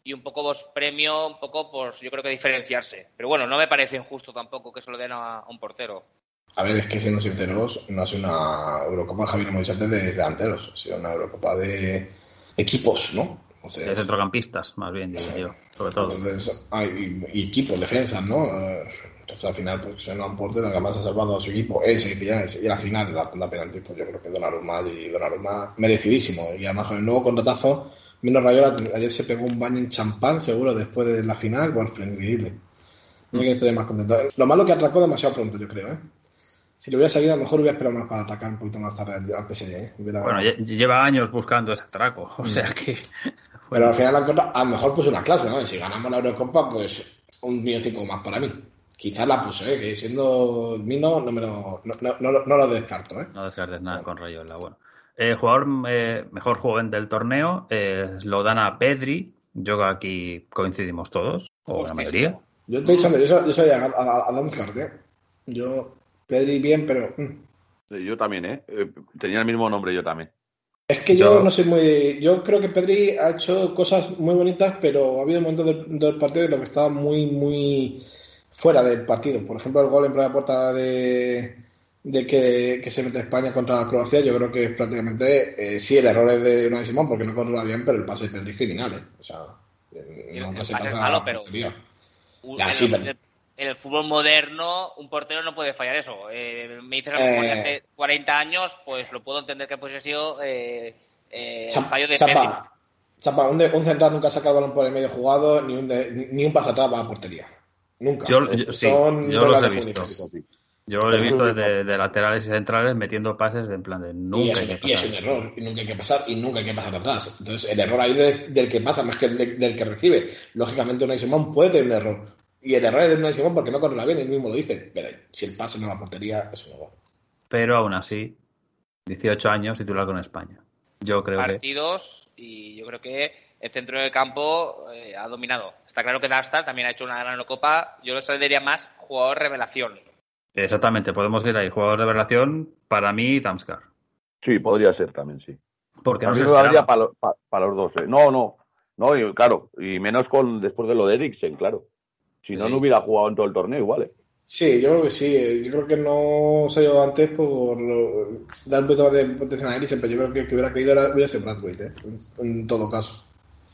Y un poco pues, premio, un poco, pues yo creo que diferenciarse. Pero bueno, no me parece injusto tampoco que se lo den a, a un portero. A ver, es que siendo sinceros, no ha sido una Eurocopa Javier Moisés de delanteros, ha sido una Eurocopa de equipos, ¿no? Entonces, De centrocampistas, más bien, diría yo, sobre todo. Entonces, hay, y equipos, defensas, ¿no? Entonces, al final, pues, siendo un portero que más ha salvado a su equipo, ese y finales, y a la final, la tanda penalti, pues yo creo que Donnarumma y Donnarumma merecidísimo. Y además, con el nuevo contratazo, Mino Rayola ayer se pegó un baño en champán, seguro, después de la final, fue increíble. No hay que estar más contento. Lo malo que atracó demasiado pronto, yo creo, ¿eh? Si lo hubiera seguido, a lo mejor hubiera esperado más para atacar un poquito más tarde al, PSG. ¿eh? Hubiera- Bueno, lle- lleva años buscando ese atraco. O sea que. Pero al final la cosa, a lo mejor puso una cláusula, ¿no? Y si ganamos la Eurocopa, pues un millón cinco más para mí. Quizás la puso, ¿eh? Que siendo Mino no, me lo, no, no, no, lo- descarto, ¿eh? No descartes nada con Rayola. Bueno. Eh, jugador eh, mejor joven del torneo eh, lo dan a Pedri. Yo aquí coincidimos todos, o la mayoría. Yo dicho antes, yo soy, yo soy a, a, a Damsgaard, ¿eh? Yo, Pedri bien, pero... mm. Yo también, ¿eh? Eh, Tenía el mismo nombre yo también. Es que yo, Yo- no soy muy. Yo creo que Pedri ha hecho cosas muy bonitas, pero ha habido momentos del, del partido en los que estaba muy, muy fuera del partido. Por ejemplo, el gol en primera puerta de, de que, que se mete España contra Croacia, yo creo que es prácticamente. eh, sí, el error es de Unai Simón porque no controla bien, pero el pase de Pedri es criminal, ¿eh? O sea, eh, el- nunca el se pase es pasa malo, a la pero-. Un- Ya, sí, el, pero- en el fútbol moderno, un portero no puede fallar eso. Eh, me dices a lo Eh. hace 40 años, pues lo puedo entender que pues ha sido eh, eh, Chapa, fallo de. Chapa, Chapa, un, de- un central nunca saca el balón por el medio jugado, ni un, de- ni un pase atrás va a portería. Nunca. Yo- yo- sí, Son yo los he visto. fútbol. Yo lo he visto de, de laterales y centrales metiendo pases de en plan de Y nunca es, hay que y es pasar. un error, y nunca hay que pasar, y nunca hay que pasar atrás. Entonces, el error ahí de- del que pasa más que el de- del que recibe. Lógicamente, Unai Simón puede tener un error. Y el error es de Unai Simón porque no controla bien, él mismo lo dice. Pero si el pase no va a portería, es un error. Pero aún así, 18 años titular con España. Yo creo que. partidos y yo creo que el centro del campo eh, ha dominado. Está claro que Dastar también ha hecho una gran copa. Yo lo diría más jugador revelación. Exactamente, podemos ir ahí. Jugador de revelación, para mí, Damskar. Sí, podría ser también, sí. Porque a no mí me valdría para los dos. ¿eh? No, no. No, y, claro. Y menos con después de lo de Eriksen, claro. Si no, Sí. no hubiera jugado en todo el torneo igual. ¿eh? Sí, yo creo que sí. eh, Yo creo que no se ha ido antes por dar un poquito más de potencia a Eriksen, pero yo creo que el que hubiera caído era, hubiera sido Bradwaite, ¿eh? en, en todo caso.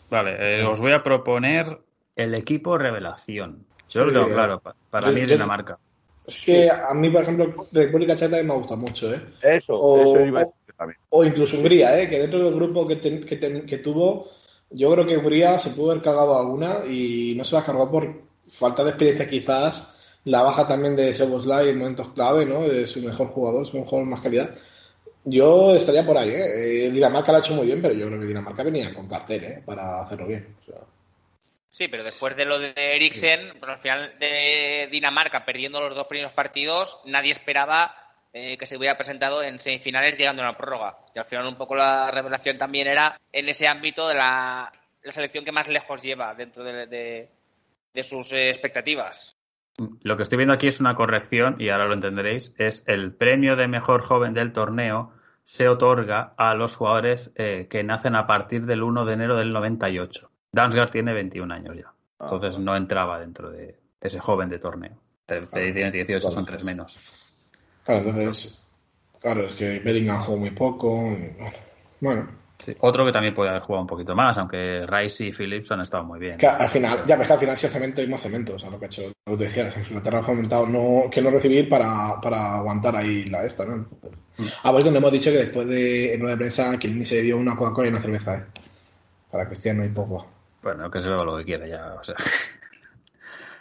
Vale, eh, os voy a proponer el equipo revelación. Yo lo tengo claro, pa- para yo- mí es yo- Dinamarca. Es que a mí, por ejemplo, República Checa me ha gustado mucho, ¿eh? Eso, O- eso iba a decir también. O incluso Hungría, ¿eh? que dentro del grupo que, que, que tuvo, yo creo que Hungría se pudo haber cargado alguna y no se la cargó por falta de experiencia quizás, la baja también de Soboslai en momentos clave, ¿no? De su mejor jugador, su mejor más calidad. Yo estaría por ahí, ¿eh? Eh, Dinamarca lo ha hecho muy bien, pero yo creo que Dinamarca venía con cartel, ¿eh? Para hacerlo bien. O sea, Sí, pero después de lo de Eriksen, pues al final de Dinamarca perdiendo los dos primeros partidos, nadie esperaba eh, que se hubiera presentado en semifinales llegando a una prórroga. Y al final un poco la revelación también era en ese ámbito de la, la selección que más lejos lleva dentro de, de- de sus eh, expectativas. Lo que estoy viendo aquí es una corrección, y ahora lo entenderéis, es el premio de mejor joven del torneo se otorga a los jugadores eh, que nacen a partir del 1 de enero del 98. Damsgaard tiene 21 años ya, Ah, entonces no entraba dentro de ese joven de torneo. Te- Tiene 18, son tres menos. claro, entonces, claro, es que Bellingham jugó muy poco. y bueno, Sí. Otro que también puede haber jugado un poquito más, aunque Rice y Phillips han estado muy bien. Que al final, ya que al final sí cemento y más cemento, o sea, lo que ha hecho, lo que te decía, Inglaterra ha fomentado no, que no recibir para, para aguantar ahí la esta, ¿no? A vosotros nos hemos dicho que después de en rueda de prensa que ni se dio una Coca-Cola y una cerveza, ¿eh? Para Cristiano y poco. Bueno, que se beba lo que quiera ya, o sea.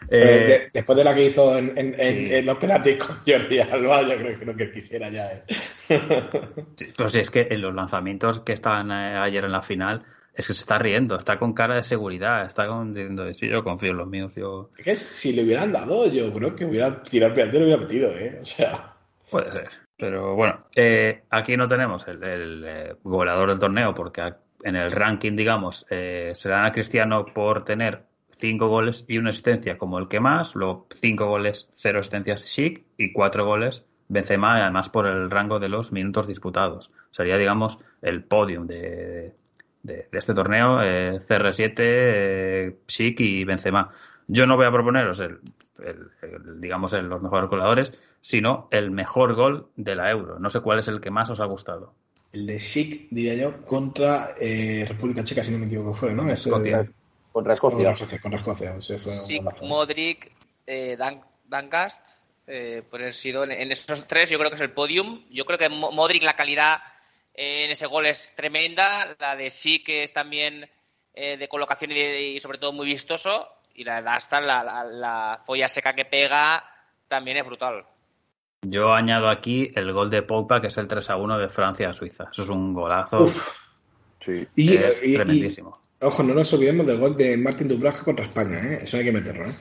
Eh, de- después de la que hizo en, en, en- sí. en los penaltis con Jordi Alba, yo creo, creo que quisiera ya, ¿eh? Sí, Pero si es que en los lanzamientos que estaban eh, ayer en la final, es que se está riendo, está con cara de seguridad, está con, diciendo, sí, yo confío en los míos, yo... Es que si le hubieran dado, yo creo que hubiera tirado el penalti y lo hubiera metido, ¿eh? O sea, Puede ser. Pero bueno, eh, aquí no tenemos el, el, eh, goleador del torneo porque a- en el ranking, digamos, eh, se dan a Cristiano por tener cinco goles y una asistencia como el que más, luego cinco goles, cero asistencias Chic y cuatro goles Benzema, además por el rango de los minutos disputados. Sería, digamos, el podium de, de, este torneo, eh, CR7, eh, y Benzema. Yo no voy a proponeros el, el- el, digamos, el- los mejores goleadores, sino el mejor gol de la Euro. No sé cuál es el que más os ha gustado. El de Chic, diría yo, contra eh, República Checa, si no me equivoco, fue, ¿no? Ese- Escocia. Contra Contra Escocia. Escocia, contra Escocia, ese fue un Sik, golazo. Modric, eh, Dan, Dancast, eh, por haber sido en, en esos tres, yo creo que es el podium. Yo creo que Mo- Modric, la calidad eh, en ese gol es tremenda. La de Sik es también eh, de colocación y, de- y sobre todo muy vistoso. Y la de Dastan, la, la, la folla seca que pega, también es brutal. Yo añado aquí el gol de Pogba, que es el 3 a 1 de Francia a Suiza. Eso es un golazo. Uf. Sí. Y, es y- y- tremendísimo. ojo, no nos olvidemos del gol de Martin Dubravka contra España, ¿eh? Eso hay que meterlo, ¿eh?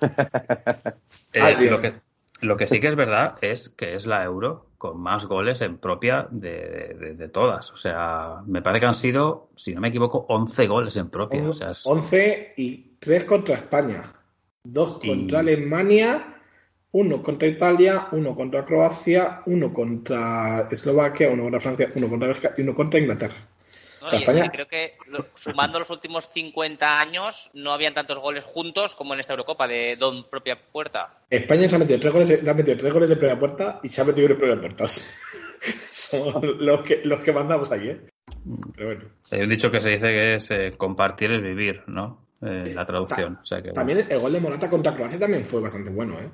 Eh, lo, que, lo que sí que es verdad es que es la Euro con más goles en propia de, de- de todas. O sea, me parece que han sido, si no me equivoco, 11 goles en propia. O sea, es- 11 y 3 contra España, 2 Y- contra Alemania, 1 contra Italia, 1 contra Croacia, 1 contra Eslovaquia, 1 contra Francia, 1 contra Bélgica y 1 contra Inglaterra. ¿no? O sea, España- creo que sumando los últimos 50 años no habían tantos goles juntos como en esta Eurocopa de Don propia puerta. España se ha metido 3 goles, le ha metido tres goles de primera puerta y se ha metido en primera puerta. Somos los que, los que mandamos ahí, ¿eh? Pero bueno. hay un dicho que se dice que es eh, compartir es vivir, ¿no? Eh, la traducción. O sea que, También el gol de Morata contra Croacia también fue bastante bueno, ¿eh?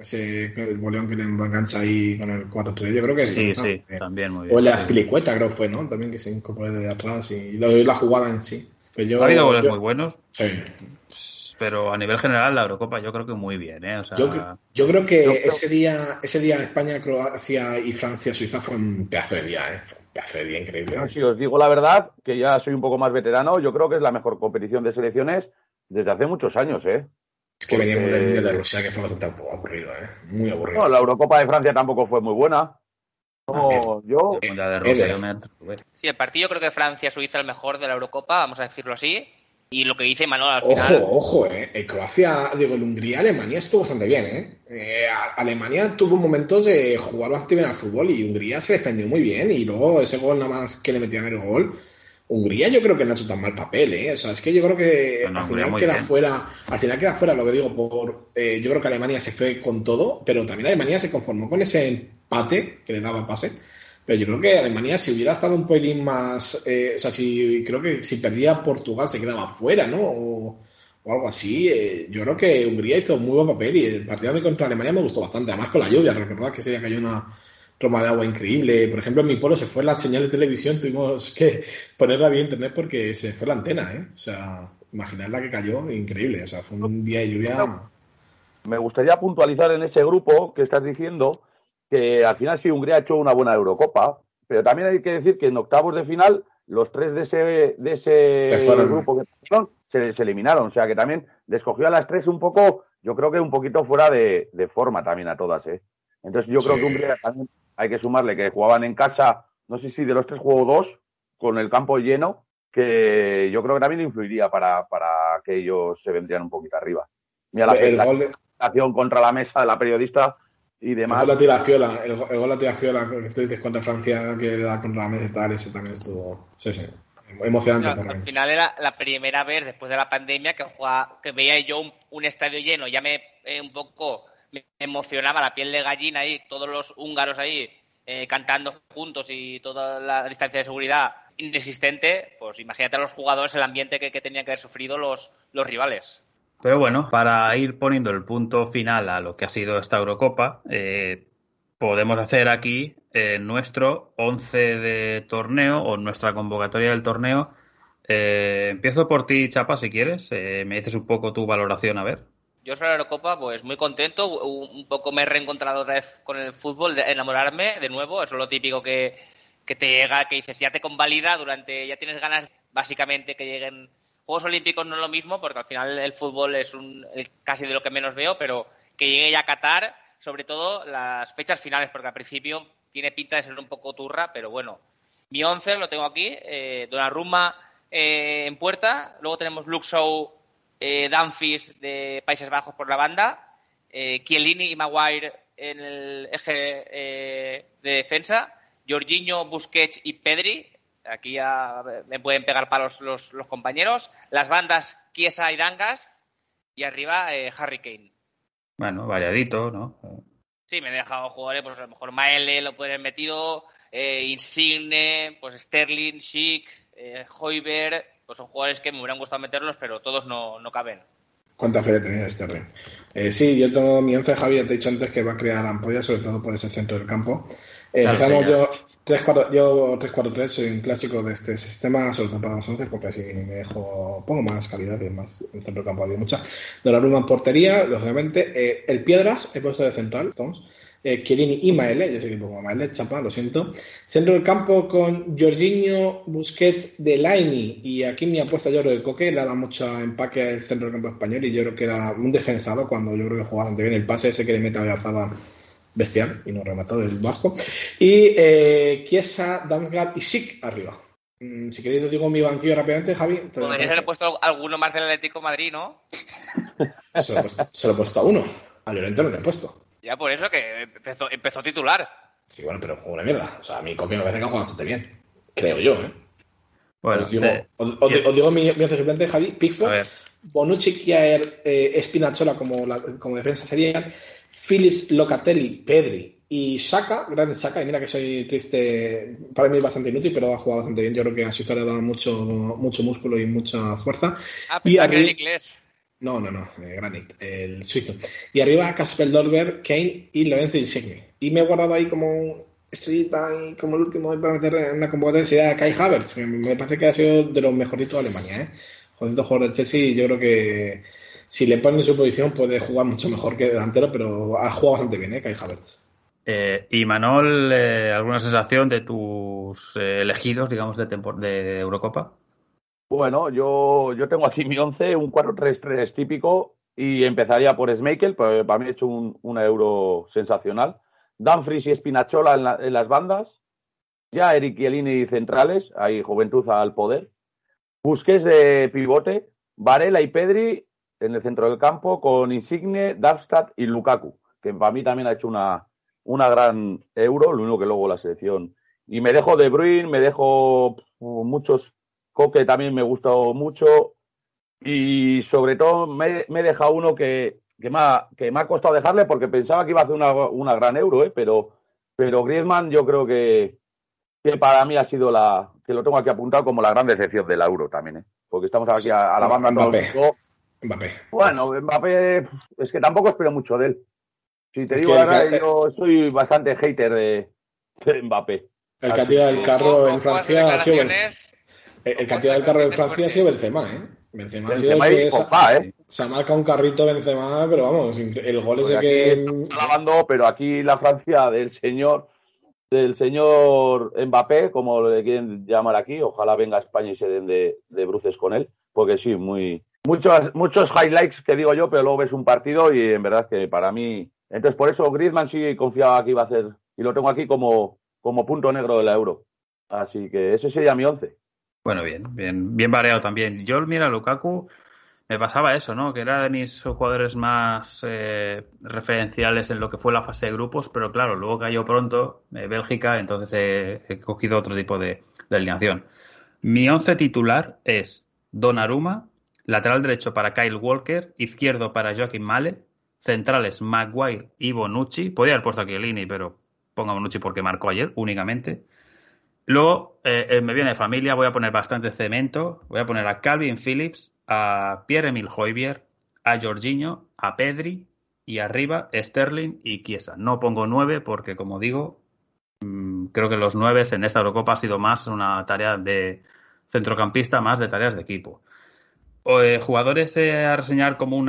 Ese el boleón que le engancha ahí con el 4-3, yo creo que sí, también muy bien. O la sí. pilicueta, creo que fue, ¿no? También que se incorporó desde atrás y la jugada en sí. Pero yo, Ha habido goles yo- muy buenos, Sí. pero a nivel general la Eurocopa yo creo que muy bien, ¿eh? O sea, Yo, cre- yo creo que Yo creo- ese día, ese día España, Croacia y Francia, Suiza fue un pedazo de día, ¿eh? Fue un pedazo de día increíble. Si os digo la verdad, que ya soy un poco más veterano, yo creo que es la mejor competición de selecciones desde hace muchos años, ¿eh? Es que porque- veníamos del Mundial de Rusia, que fue bastante aburrido, ¿eh? Muy aburrido. Bueno, la Eurocopa de Francia tampoco fue muy buena. No, yo, el Mundial de Rusia, yo me. Sí, el partido creo que Francia-Suiza el mejor de la Eurocopa, vamos a decirlo así. Y lo que dice Manuel al Ojo, final. ojo, eh. El Croacia, digo, el Hungría-Alemania estuvo bastante bien, ¿eh? Eh, Alemania tuvo momentos de jugar bastante bien al fútbol y Hungría se defendió muy bien y luego ese gol nada más que le metían el gol. Hungría yo creo que no ha hecho tan mal papel, ¿eh? O sea, es que yo creo que No, no, al final queda bien. fuera, al final queda fuera, lo que digo, por eh, yo creo que Alemania se fue con todo, pero también Alemania se conformó con ese empate que le daba pase. Pero yo creo que Alemania, si hubiera estado un pelín más. eh, o sea, si creo que si perdía Portugal se quedaba fuera, ¿no? O, o algo así. eh, yo creo que Hungría hizo muy buen papel y el partido de contra Alemania me gustó bastante. Además, con la lluvia, recordad que ese día cayó una troma de agua increíble. Por ejemplo, en mi pueblo se fue la señal de televisión, tuvimos que ponerla vía internet porque se fue la antena, ¿eh? O sea, imaginad la que cayó, increíble. O sea, fue un día de lluvia. me gustaría puntualizar en ese grupo que estás diciendo que al final sí Hungría ha hecho una buena Eurocopa, pero también hay que decir que en octavos de final los tres de ese, de ese Se grupo que se, se eliminaron. O sea que también les cogió a las tres un poco, yo creo que un poquito fuera de, de forma también a todas. ¿eh? Entonces yo creo que Hungría también hay que sumarle que jugaban en casa, no sé si de los tres jugó dos, con el campo lleno, que yo creo que también influiría para, para que ellos se vendrían un poquito arriba. Mira la, el gol de, presentación contra la mesa de la periodista y el demás. gol de tira Fiola, el, el gol de tira Fiola que tú dices contra Francia, que da contra la mesa y tal, ese también estuvo. Sí, sí. Emocionante al final era la primera vez después de la pandemia que jugaba, que veía yo un, un estadio lleno, ya me eh, un poco me emocionaba la piel de gallina ahí, todos los húngaros ahí eh, cantando juntos y toda la distancia de seguridad inexistente, pues imagínate a los jugadores el ambiente que, tenían que haber sufrido los, los rivales. Pero bueno, para ir poniendo el punto final a lo que ha sido esta Eurocopa, eh, podemos hacer aquí eh, nuestro 11 de torneo o nuestra convocatoria del torneo. Empiezo por ti, Chapa, si quieres. Me dices un poco tu valoración, a ver. Yo sobre la Eurocopa, pues muy contento, un poco me he reencontrado otra vez con el fútbol, de enamorarme de nuevo, eso es lo típico que, que te llega, que dices, ya te convalida durante, ya tienes ganas básicamente que lleguen Juegos Olímpicos no es lo mismo, porque al final el fútbol es un, casi de lo que menos veo, pero que llegue ya a Qatar, sobre todo las fechas finales, porque al principio tiene pinta de ser un poco turra, pero bueno. Mi 11 lo tengo aquí, eh, Donnarumma eh, en puerta, luego tenemos Luke Shaw, eh, Dumfries de Países Bajos por la banda, eh, Chiellini y Maguire en el eje eh, de defensa, Jorginho, Busquets y Pedri, aquí ya me pueden pegar palos los, los compañeros, las bandas Chiesa y Dangas y arriba eh, Harry Kane. Bueno, variadito, ¿no? Sí, me he dejado jugadores, pues a lo mejor Maele lo pueden haber metido, eh, Insigne, pues Sterling, Schick, Hoiberg, pues son jugadores que me hubieran gustado meterlos, pero todos no, no caben. ¿Cuánta feria tenía este rey? Eh, sí, yo tengo mi 11 Javi, ya te he dicho antes que va a crear ampolla, sobre todo por ese centro del campo. Eh, Claro, empezamos ya. yo 3-4, yo 3-4-3, soy un clásico de este sistema, sobre todo para los 11, porque así me dejo, pongo más calidad y más en el centro del campo había mucha. Donnarumma en portería, lógicamente. Eh, el Piedras, he puesto de central, Stones. Eh, Chiellini y Maele, yo sé que pongo Maele, chapa, lo siento. Centro del campo con Jorginho, Busquets, Delaini y aquí mi apuesta yo creo que Coque le da mucho empaque al centro del campo español y yo creo que era un defensado cuando yo creo que jugaba bastante bien el pase ese que le mete a Garzaba bestial y no remató el vasco. Y eh, Chiesa, Damsgaard y Sik arriba. Mm, si queréis, os digo mi banquillo rápidamente, Javi. Podrías dejo. haber puesto alguno más del Atlético de Madrid, ¿no? Se lo, he puesto, se lo he puesto a uno. A Llorente no le he puesto. Ya por eso que empezó, empezó titular. Sí, bueno, pero juega una mierda. O sea, a mí Coque me parece que ha jugado bastante bien. Creo yo, ¿eh? Bueno, os, digo, te- os- os- os digo mi, mi suplente, Javi. Pickford, Bonucci, Kiaer, eh, Espinachola como, la- como defensa serían, Phillips, Locatelli, Pedri y Saka, grande Saka, y mira que soy triste, para mí es bastante inútil, pero ha jugado bastante bien. Yo creo que a Suiza le ha dado mucho, mucho músculo y mucha fuerza. Ah, Y pensaba que era el arri- inglés. No, no, no, eh, Granit, el suizo. Y arriba Casper Dolber, Kane y Lorenzo Insigne. Y me he guardado ahí como estrellita y como el último para meter en una convocatoria sería Kai Havertz, que me parece que ha sido de los mejorcitos de Alemania, ¿eh? Jodido jugador Chelsea yo creo que si le ponen en su posición puede jugar mucho mejor que delantero, pero ha jugado bastante bien, ¿eh? Kai Havertz. eh, y Manol, eh, ¿alguna sensación de tus eh, elegidos, digamos, de Eurocopa? Bueno, yo, yo tengo aquí mi 11, un 4-3-3 típico y empezaría por Schmeichel, porque para mí ha hecho un, euro sensacional. Dumfries y Spinachola en, la- en las bandas. Ya Eric Chiellini centrales, hay juventud al poder. Busquets de pivote. Varela y Pedri en el centro del campo con Insigne, Darmstadt y Lukaku, que para mí también ha hecho una, una gran euro, lo único que luego la selección. Y me dejo De Bruyne, me dejo muchos Coque también me gustó mucho. Y sobre todo me, me he dejado uno que, que, me ha, que me ha costado dejarle porque pensaba que iba a hacer una, una gran euro, ¿eh? pero, pero Griezmann yo creo que, que para mí ha sido la, que lo tengo aquí apuntado como la gran decepción del euro también, ¿eh? porque estamos aquí a, a la banda Mbappé. Mbappé. Bueno, Mbappé, es que tampoco espero mucho de él. Si te Es digo que la verdad, ca- yo soy bastante hater de, de Mbappé. El que ha tirado el carro en Francia ha sido El, el que ha tirado el carro en Francia ha sido Benzema, ¿eh? Benzema, ha sido el Benzema que y se- Pogba, ¿eh? se ha marcado un carrito Benzema, pero vamos, el gol Pues ese aquí que... estamos alabando, pero aquí la Francia del señor del señor Mbappé, como le quieren llamar aquí, ojalá venga a España y se den de, de bruces con él, porque sí, muy muchos muchos highlights que digo yo, pero luego ves un partido y en verdad que para mí, entonces por eso Griezmann sí confiaba que iba a hacer y lo tengo aquí como como punto negro de la Euro. Así que ese sería mi once. Bueno, bien, bien, bien variado también. Yo, mira, Lukaku, me pasaba eso, ¿no? Que era de mis jugadores más eh, referenciales en lo que fue la fase de grupos, pero claro, luego cayó pronto eh, Bélgica, entonces he, cogido otro tipo de, alineación. Mi once titular es Donnarumma, lateral derecho para Kyle Walker, izquierdo para Joaquín Male, centrales Maguire y Bonucci. Podría haber puesto a Chiellini, pero pongo a Bonucci porque marcó ayer únicamente. Luego eh, eh, me viene de familia, voy a poner bastante cemento, voy a poner a Calvin Phillips, a Pierre-Emil Hoybier, a Jorginho, a Pedri y arriba Sterling y Chiesa. No pongo nueve porque, como digo, mm, creo que los nueve en esta Eurocopa ha sido más una tarea de centrocampista, más de tareas de equipo. O, eh, jugadores eh, a reseñar como un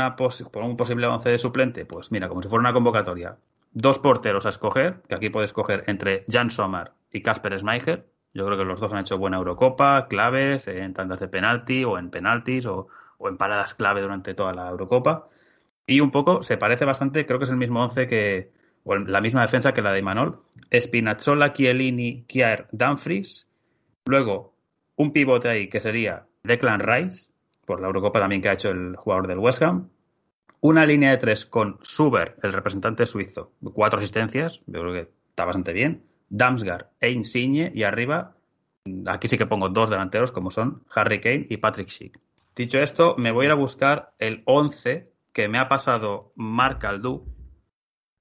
posible once de suplente, pues mira, como si fuera una convocatoria. Dos porteros a escoger, que aquí puedes escoger entre Jan Sommer y Kasper Schmeichel. Yo creo que los dos han hecho buena Eurocopa, claves en tandas de penalti o en penaltis o, o en paradas clave durante toda la Eurocopa. Y un poco se parece bastante, creo que es el mismo once que, o la misma defensa que la de Imanol. Spinazzola, Chiellini, Kier, Dumfries. Luego, un pivote ahí que sería Declan Rice, por la Eurocopa también que ha hecho el jugador del West Ham. Una línea de tres con Suber, el representante suizo, cuatro asistencias, yo creo que está bastante bien. Damsgaard e Insigne, y arriba, aquí sí que pongo dos delanteros, como son Harry Kane y Patrick Schick. Dicho esto, me voy a ir a buscar el 11 que me ha pasado Marc Aldú,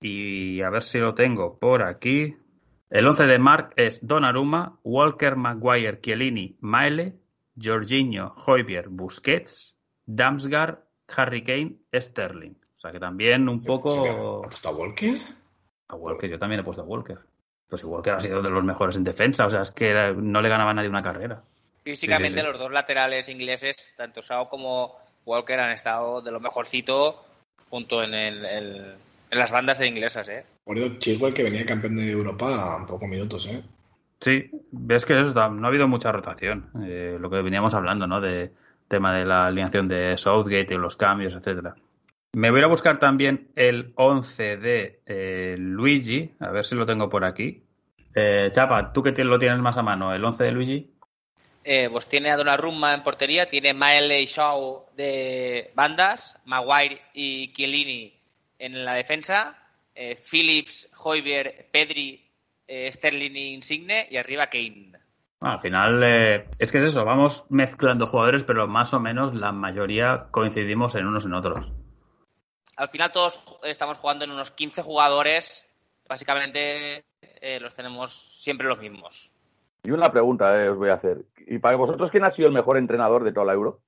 y a ver si lo tengo por aquí. El 11 de Marc es Donnarumma, Walker, Maguire, Chiellini, Maele, Jorginho, Hoybier, Busquets, Damsgaard, Harry Kane, Sterling. O sea que también un ¿Se- se me ha poco... puesto a Walker? A Walker, yo también he puesto a Walker. Pues si Walker ha sido de los mejores en defensa, o sea, es que no le ganaba a nadie una carrera. Físicamente Sí, sí, sí. los dos laterales ingleses, tanto Sao como Walker, han estado de lo mejorcito junto en, el, el- en las bandas de inglesas, ¿eh? Por eso Chilwell que venía campeón de Europa a pocos minutos, ¿eh? Sí, ves que eso, no ha habido mucha rotación. Eh, lo que veníamos hablando, ¿no? De tema de la alineación de Southgate y los cambios, etcétera. Me voy a buscar también el 11 de eh, Luigi, a ver si lo tengo por aquí. Eh, Chapa, tú te- lo tienes más a mano, el 11 de Luigi. Eh, pues tiene a Donnarumma en portería, tiene Maele y Shaw de bandas, Maguire y Chiellini en la defensa, eh, Phillips, Hoiber, Pedri, eh, Sterling y Insigne y arriba Kane. Bueno, al final, eh, es que es eso, vamos mezclando jugadores, pero más o menos la mayoría coincidimos en unos en otros. Al final todos estamos jugando en unos 15 jugadores, básicamente eh, los tenemos siempre los mismos. Y una pregunta eh, os voy a hacer. ¿Y para vosotros quién ha sido el mejor entrenador de toda la Euro?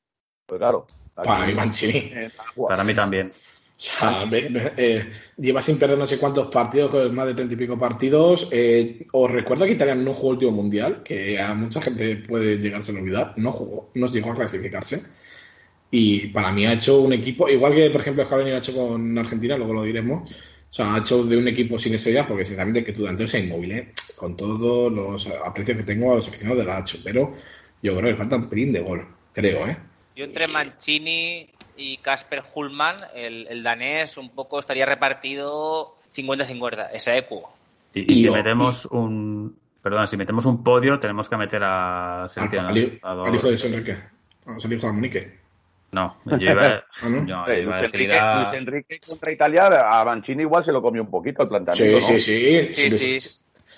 Pues claro. aquí- Para mí, Mancini. eh, Para mí también. O sea, eh, lleva sin perder no sé cuántos partidos, más de treinta y pico partidos. Eh, os recuerdo que Italia no jugó el último mundial, que a mucha gente puede llegarse a olvidar. No jugó, no llegó a clasificarse. Y para mí ha hecho un equipo, igual que por ejemplo Scaloni lo ha hecho con Argentina, luego lo diremos. O sea, ha hecho de un equipo sin estrellas, porque sinceramente que tu delantero sea inmóvil, ¿eh? con todos los aprecios que tengo a los aficionados del Hacho. Pero yo creo que falta un pelín de gol, creo, ¿eh? Yo entre Mancini y Casper Hullman, el, el danés, un poco estaría repartido 50-50, ese eco. Y, y si yo- metemos un. Perdona, si metemos un podio, tenemos que meter a Al, seleccionar al- a dos- al hijo de Enrique. Al hijo de Monique. No, yo iba, Ah, iba a Luis, decir Enrique, a- Luis Enrique contra Italia, a Mancini igual se lo comió un poquito el Sí, planteamiento. sí, ¿no? sí, Sí, sí, sí.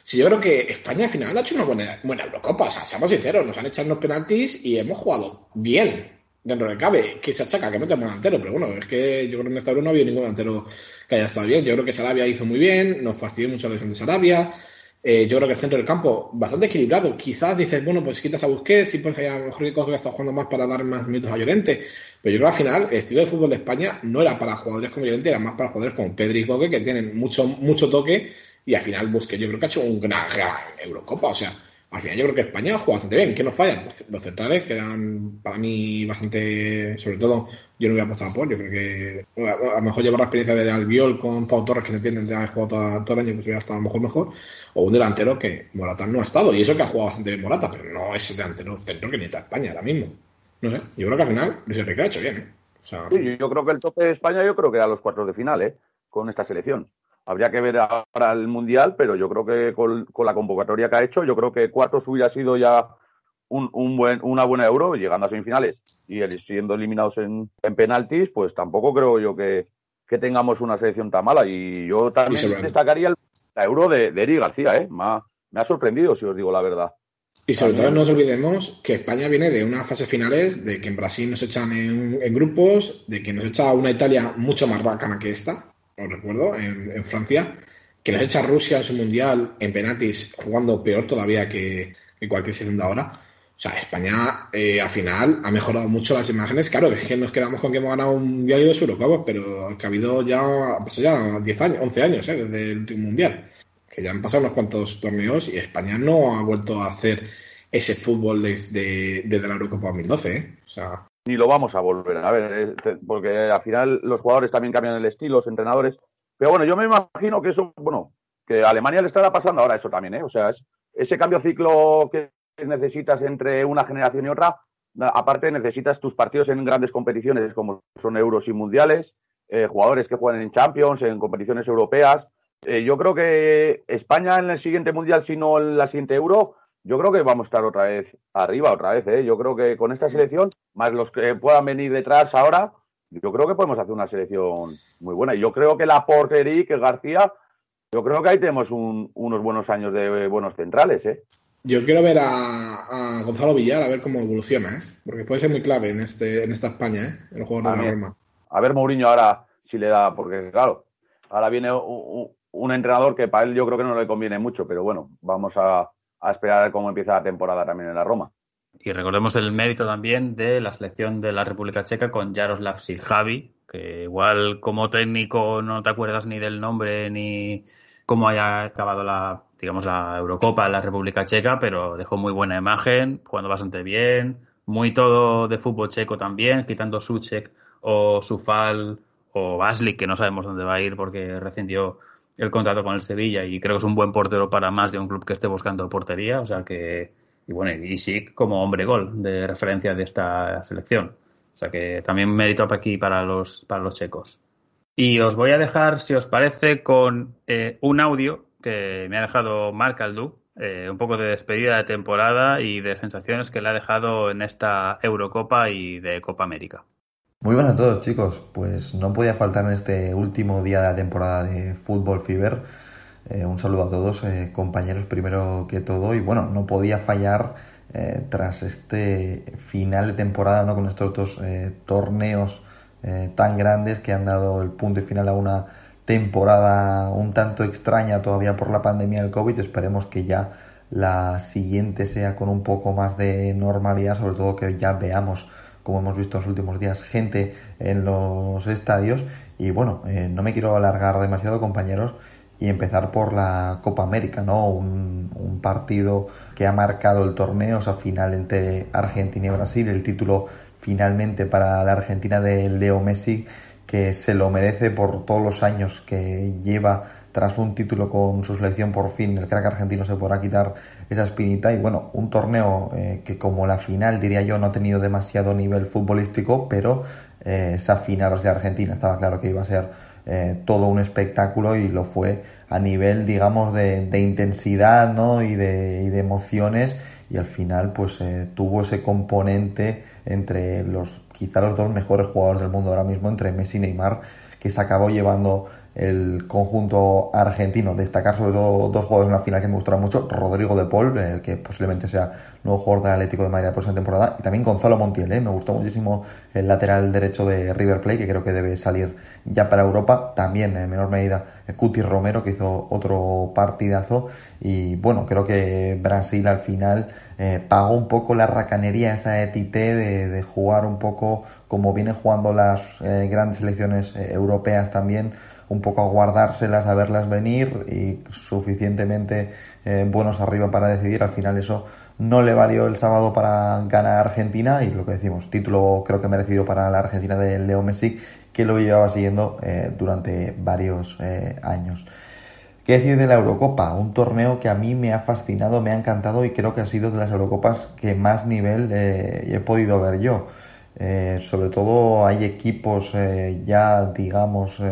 sí, yo creo que España al final ha hecho una buena, buena Eurocopa. O sea, seamos sinceros, nos han echado unos penaltis y hemos jugado bien. Dentro de cabe, que se achaca que no tenemos delantero, pero bueno, es que yo creo que en esta Euro no había ningún delantero que haya estado bien. Yo creo que Sarabia hizo muy bien, nos fastidió mucho la lesión de Sarabia. Eh, yo creo que el centro del campo bastante equilibrado. Quizás dices, bueno, pues quitas a Busquets y pues a lo mejor que coge que está jugando más para dar más minutos a Llorente. Pero yo creo que al final el estilo de fútbol de España no era para jugadores como Llorente, era más para jugadores como Pedri y Coque que tienen mucho, mucho toque y al final Busquets yo creo que ha hecho un gran, gran Eurocopa. O sea, al final yo creo que España juega bastante bien. ¿Qué nos fallan? Los centrales que eran para mí bastante, sobre todo, yo no hubiera apostado por. Yo creo que a lo mejor llevar la experiencia de Albiol con Pau Torres, que se entienden de haber jugado todo, el año, pues hubiera estado a lo mejor mejor. O un delantero que Morata no ha estado. Y eso que ha jugado bastante bien Morata, pero no es el delantero centro que necesita España ahora mismo. No sé, yo creo que al final Luis Enrique ha hecho bien. ¿eh? Sí, yo- creo que el tope de España, yo creo que a los cuartos de final, ¿eh? Con esta selección. Habría que ver ahora el Mundial, pero yo creo que con, con la convocatoria que ha hecho, yo creo que cuartos hubiera sido ya un, un buen, una buena euro, llegando a semifinales y el- siendo eliminados en, en penaltis, pues tampoco creo yo que, que tengamos una selección tan mala. Y yo también destacaría el- la euro de, de Eri García, ¿eh? Me ha, me ha sorprendido, si os digo la verdad. Y sobre todo no nos olvidemos que España viene de unas fases finales, de que en Brasil nos echan en, en grupos, de que nos echa una Italia mucho más bacana que esta, os recuerdo, en, en Francia, que nos echa Rusia en su mundial en penaltis jugando peor todavía que, que cualquier de ahora. O sea, España eh, al final ha mejorado mucho las imágenes. Claro, es que nos quedamos con que hemos ganado un mundial y dos Eurocopas, pero que ha habido ya, pues ya 10 años, 11 años eh, desde el último mundial que ya han pasado unos cuantos torneos y España no ha vuelto a hacer ese fútbol desde, desde la Eurocopa 2012, ¿eh? O sea, ni lo vamos a volver a ver, eh, porque al final los jugadores también cambian el estilo, los entrenadores. Pero bueno, yo me imagino que eso, bueno, que Alemania le estará pasando ahora eso también, ¿eh? O sea, es, ese cambio ciclo que necesitas entre una generación y otra, aparte necesitas tus partidos en grandes competiciones como son euros y mundiales, eh, jugadores que juegan en Champions, en competiciones europeas. Eh, yo creo que España en el siguiente mundial, si no en la siguiente euro, yo creo que vamos a estar otra vez arriba, otra vez. ¿eh? Yo creo que con esta selección, más los que puedan venir detrás ahora, yo creo que podemos hacer una selección muy buena. Y yo creo que la portería, que García, yo creo que ahí tenemos un- unos buenos años de buenos centrales. ¿eh? yo quiero ver a, a Gonzalo Villar a ver cómo evoluciona, ¿eh? Porque puede ser muy clave en este en esta España, ¿eh? El jugador de la. Roma. A ver Mourinho ahora si le da, porque claro, ahora viene un entrenador que para él yo creo que no le conviene mucho, pero bueno, vamos a, a esperar cómo empieza la temporada también en la Roma. Y recordemos el mérito también de la selección de la República Checa con Jaroslav Sirjavi, que igual como técnico no te acuerdas ni del nombre ni cómo haya acabado la, digamos, la Eurocopa en la República Checa, pero dejó muy buena imagen, jugando bastante bien, muy todo de fútbol checo también, quitando Suchek o Sufal o Baslik, que no sabemos dónde va a ir porque rescindió el contrato con el Sevilla y creo que es un buen portero para más de un club que esté buscando portería. O sea que, y bueno, y sí como hombre gol de referencia de esta selección. O sea que también mérito aquí para los, para los checos. Y os voy a dejar, si os parece, con eh, un audio que me ha dejado Marc Aldú, eh, un poco de despedida de temporada y de sensaciones que le ha dejado en esta Eurocopa y de Copa América. Muy buenas a todos chicos, pues no podía faltar en este último día de la temporada de Fútbol Fever. Eh, un saludo a todos, eh, compañeros primero que todo y bueno, no podía fallar eh, tras este final de temporada ¿no? con estos dos torneos tan grandes que han dado el punto y final a una temporada un tanto extraña todavía por la pandemia del COVID. Esperemos que ya la siguiente sea con un poco más de normalidad, sobre todo que ya veamos como hemos visto los últimos días, gente en los estadios. Y bueno, eh, no me quiero alargar demasiado, compañeros, y empezar por la Copa América, ¿no? Un, partido que ha marcado el torneo, o sea, final entre Argentina y Brasil, el título finalmente para la Argentina de Leo Messi, que se lo merece por todos los años que lleva tras un título con su selección por fin el crack argentino se podrá quitar esa espinita y bueno un torneo eh, que como la final diría yo no ha tenido demasiado nivel futbolístico pero eh, esa final Brasil Argentina estaba claro que iba a ser eh, todo un espectáculo y lo fue a nivel digamos de, de intensidad ¿no? y, de, y de emociones y al final pues tuvo ese componente entre los quizá los dos mejores jugadores del mundo ahora mismo entre Messi y Neymar que se acabó llevando el conjunto argentino. Destacar sobre todo dos jugadores en la final que me gustaron mucho, Rodrigo de Paul, eh, que posiblemente sea nuevo jugador del Atlético de Madrid la próxima temporada, y también Gonzalo Montiel, eh, me gustó muchísimo el lateral derecho de River Plate, que creo que debe salir ya para Europa, también en menor medida Cuti Romero, que hizo otro partidazo, y bueno, creo que Brasil al final eh, pagó un poco la racanería, esa etité de, de, jugar un poco como vienen jugando las grandes selecciones europeas también, un poco a guardárselas, a verlas venir y suficientemente eh, buenos arriba para decidir. Al final eso no le valió el sábado para ganar a Argentina y lo que decimos, título creo que merecido para la Argentina de Leo Messi que lo llevaba siguiendo eh, durante varios eh, años. ¿Qué decir de la Eurocopa? Un torneo que a mí me ha fascinado, me ha encantado y creo que ha sido de las Eurocopas que más nivel he podido ver yo. sobre todo hay equipos ya, digamos,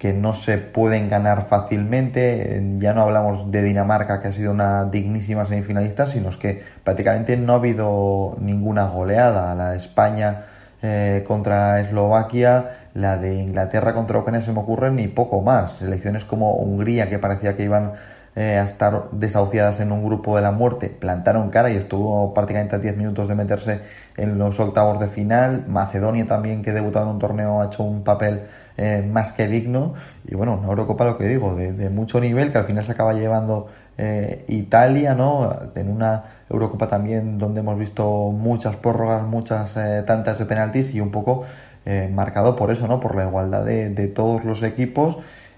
que no se pueden ganar fácilmente. Ya no hablamos de Dinamarca, que ha sido una dignísima semifinalista, sino es que prácticamente no ha habido ninguna goleada. La de España eh, contra Eslovaquia, la de Inglaterra contra Ucrania se me ocurren ni poco más. Selecciones como Hungría, que parecía que iban eh, a estar desahuciadas en un grupo de la muerte, plantaron cara y estuvo prácticamente a 10 minutos de meterse en los octavos de final. Macedonia también, que debutado en un torneo, ha hecho un papel eh, más que digno. Y bueno, una Eurocopa, lo que digo, de, mucho nivel que al final se acaba llevando eh, Italia, ¿no? En una Eurocopa también donde hemos visto muchas prórrogas, muchas eh, tantas de penaltis y un poco marcado por eso, ¿no? Por la igualdad de, de, todos los equipos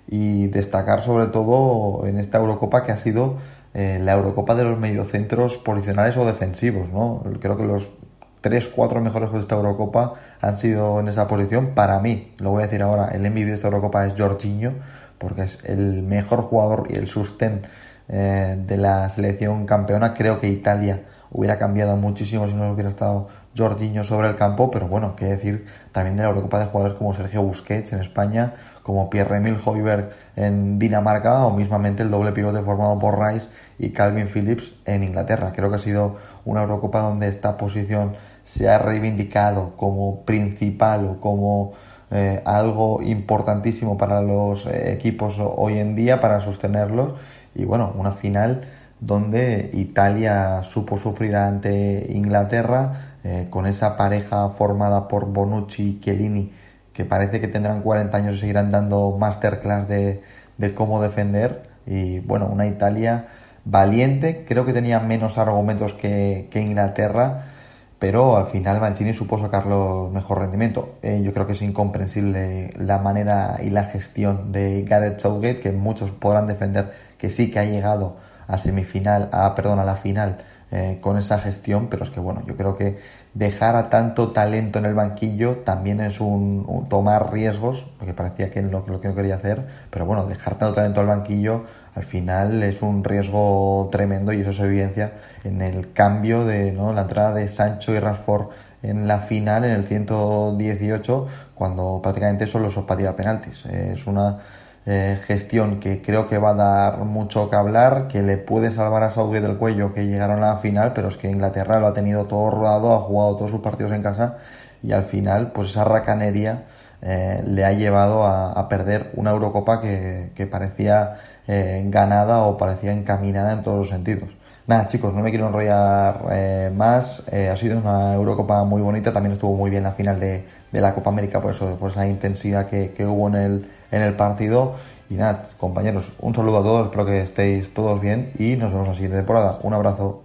y destacar sobre todo en esta Eurocopa que ha sido la Eurocopa de los mediocentros posicionales o defensivos, ¿no? Creo que los tres, cuatro mejores de esta Eurocopa han sido en esa posición. Para mí, lo voy a decir ahora, el MVP de esta Eurocopa es Jorginho, porque es el mejor jugador y el sostén eh, de la selección campeona. Creo que Italia hubiera cambiado muchísimo si no hubiera estado Jorginho sobre el campo, pero bueno, qué decir también de la Eurocopa de jugadores como Sergio Busquets en España, como Pierre-Emil Hoiberg en Dinamarca o mismamente el doble pivote formado por Rice y Calvin Phillips en Inglaterra. Creo que ha sido una Eurocopa donde esta posición se ha reivindicado como principal o como eh, algo importantísimo para los eh, equipos hoy en día para sostenerlos. Y bueno, una final donde Italia supo sufrir ante Inglaterra eh, con esa pareja formada por Bonucci y Chiellini que parece que tendrán 40 años y seguirán dando masterclass de, de cómo defender. Y bueno, una Italia valiente, creo que tenía menos argumentos que, que Inglaterra pero al final Mancini supo sacarlo mejor rendimiento. Eh, yo creo que es incomprensible la manera y la gestión de Gareth Southgate, que muchos podrán defender que sí que ha llegado a semifinal, a perdón, a la final eh, con esa gestión, pero es que bueno, yo creo que dejar a tanto talento en el banquillo también es un, tomar riesgos, porque parecía que lo que no quería hacer, pero bueno, dejar tanto talento al banquillo al final es un riesgo tremendo y eso se evidencia en el cambio de ¿no? la entrada de Sancho y Rashford en la final, en el 118, cuando prácticamente solo son para tirar penaltis. Es una eh, gestión que creo que va a dar mucho que hablar, que le puede salvar a Saudi del cuello que llegaron a la final, pero es que Inglaterra lo ha tenido todo rodado, ha jugado todos sus partidos en casa y al final, pues esa racanería eh, le ha llevado a, perder una Eurocopa que parecía eh, ganada o parecía encaminada en todos los sentidos. Nada, chicos, no me quiero enrollar eh, más. Eh, ha sido una Eurocopa muy bonita. También estuvo muy bien la final de, la Copa América, por eso, por esa intensidad que, que, hubo en el, en el partido. Y nada, compañeros, un saludo a todos. Espero que estéis todos bien y nos vemos la siguiente temporada. Un abrazo.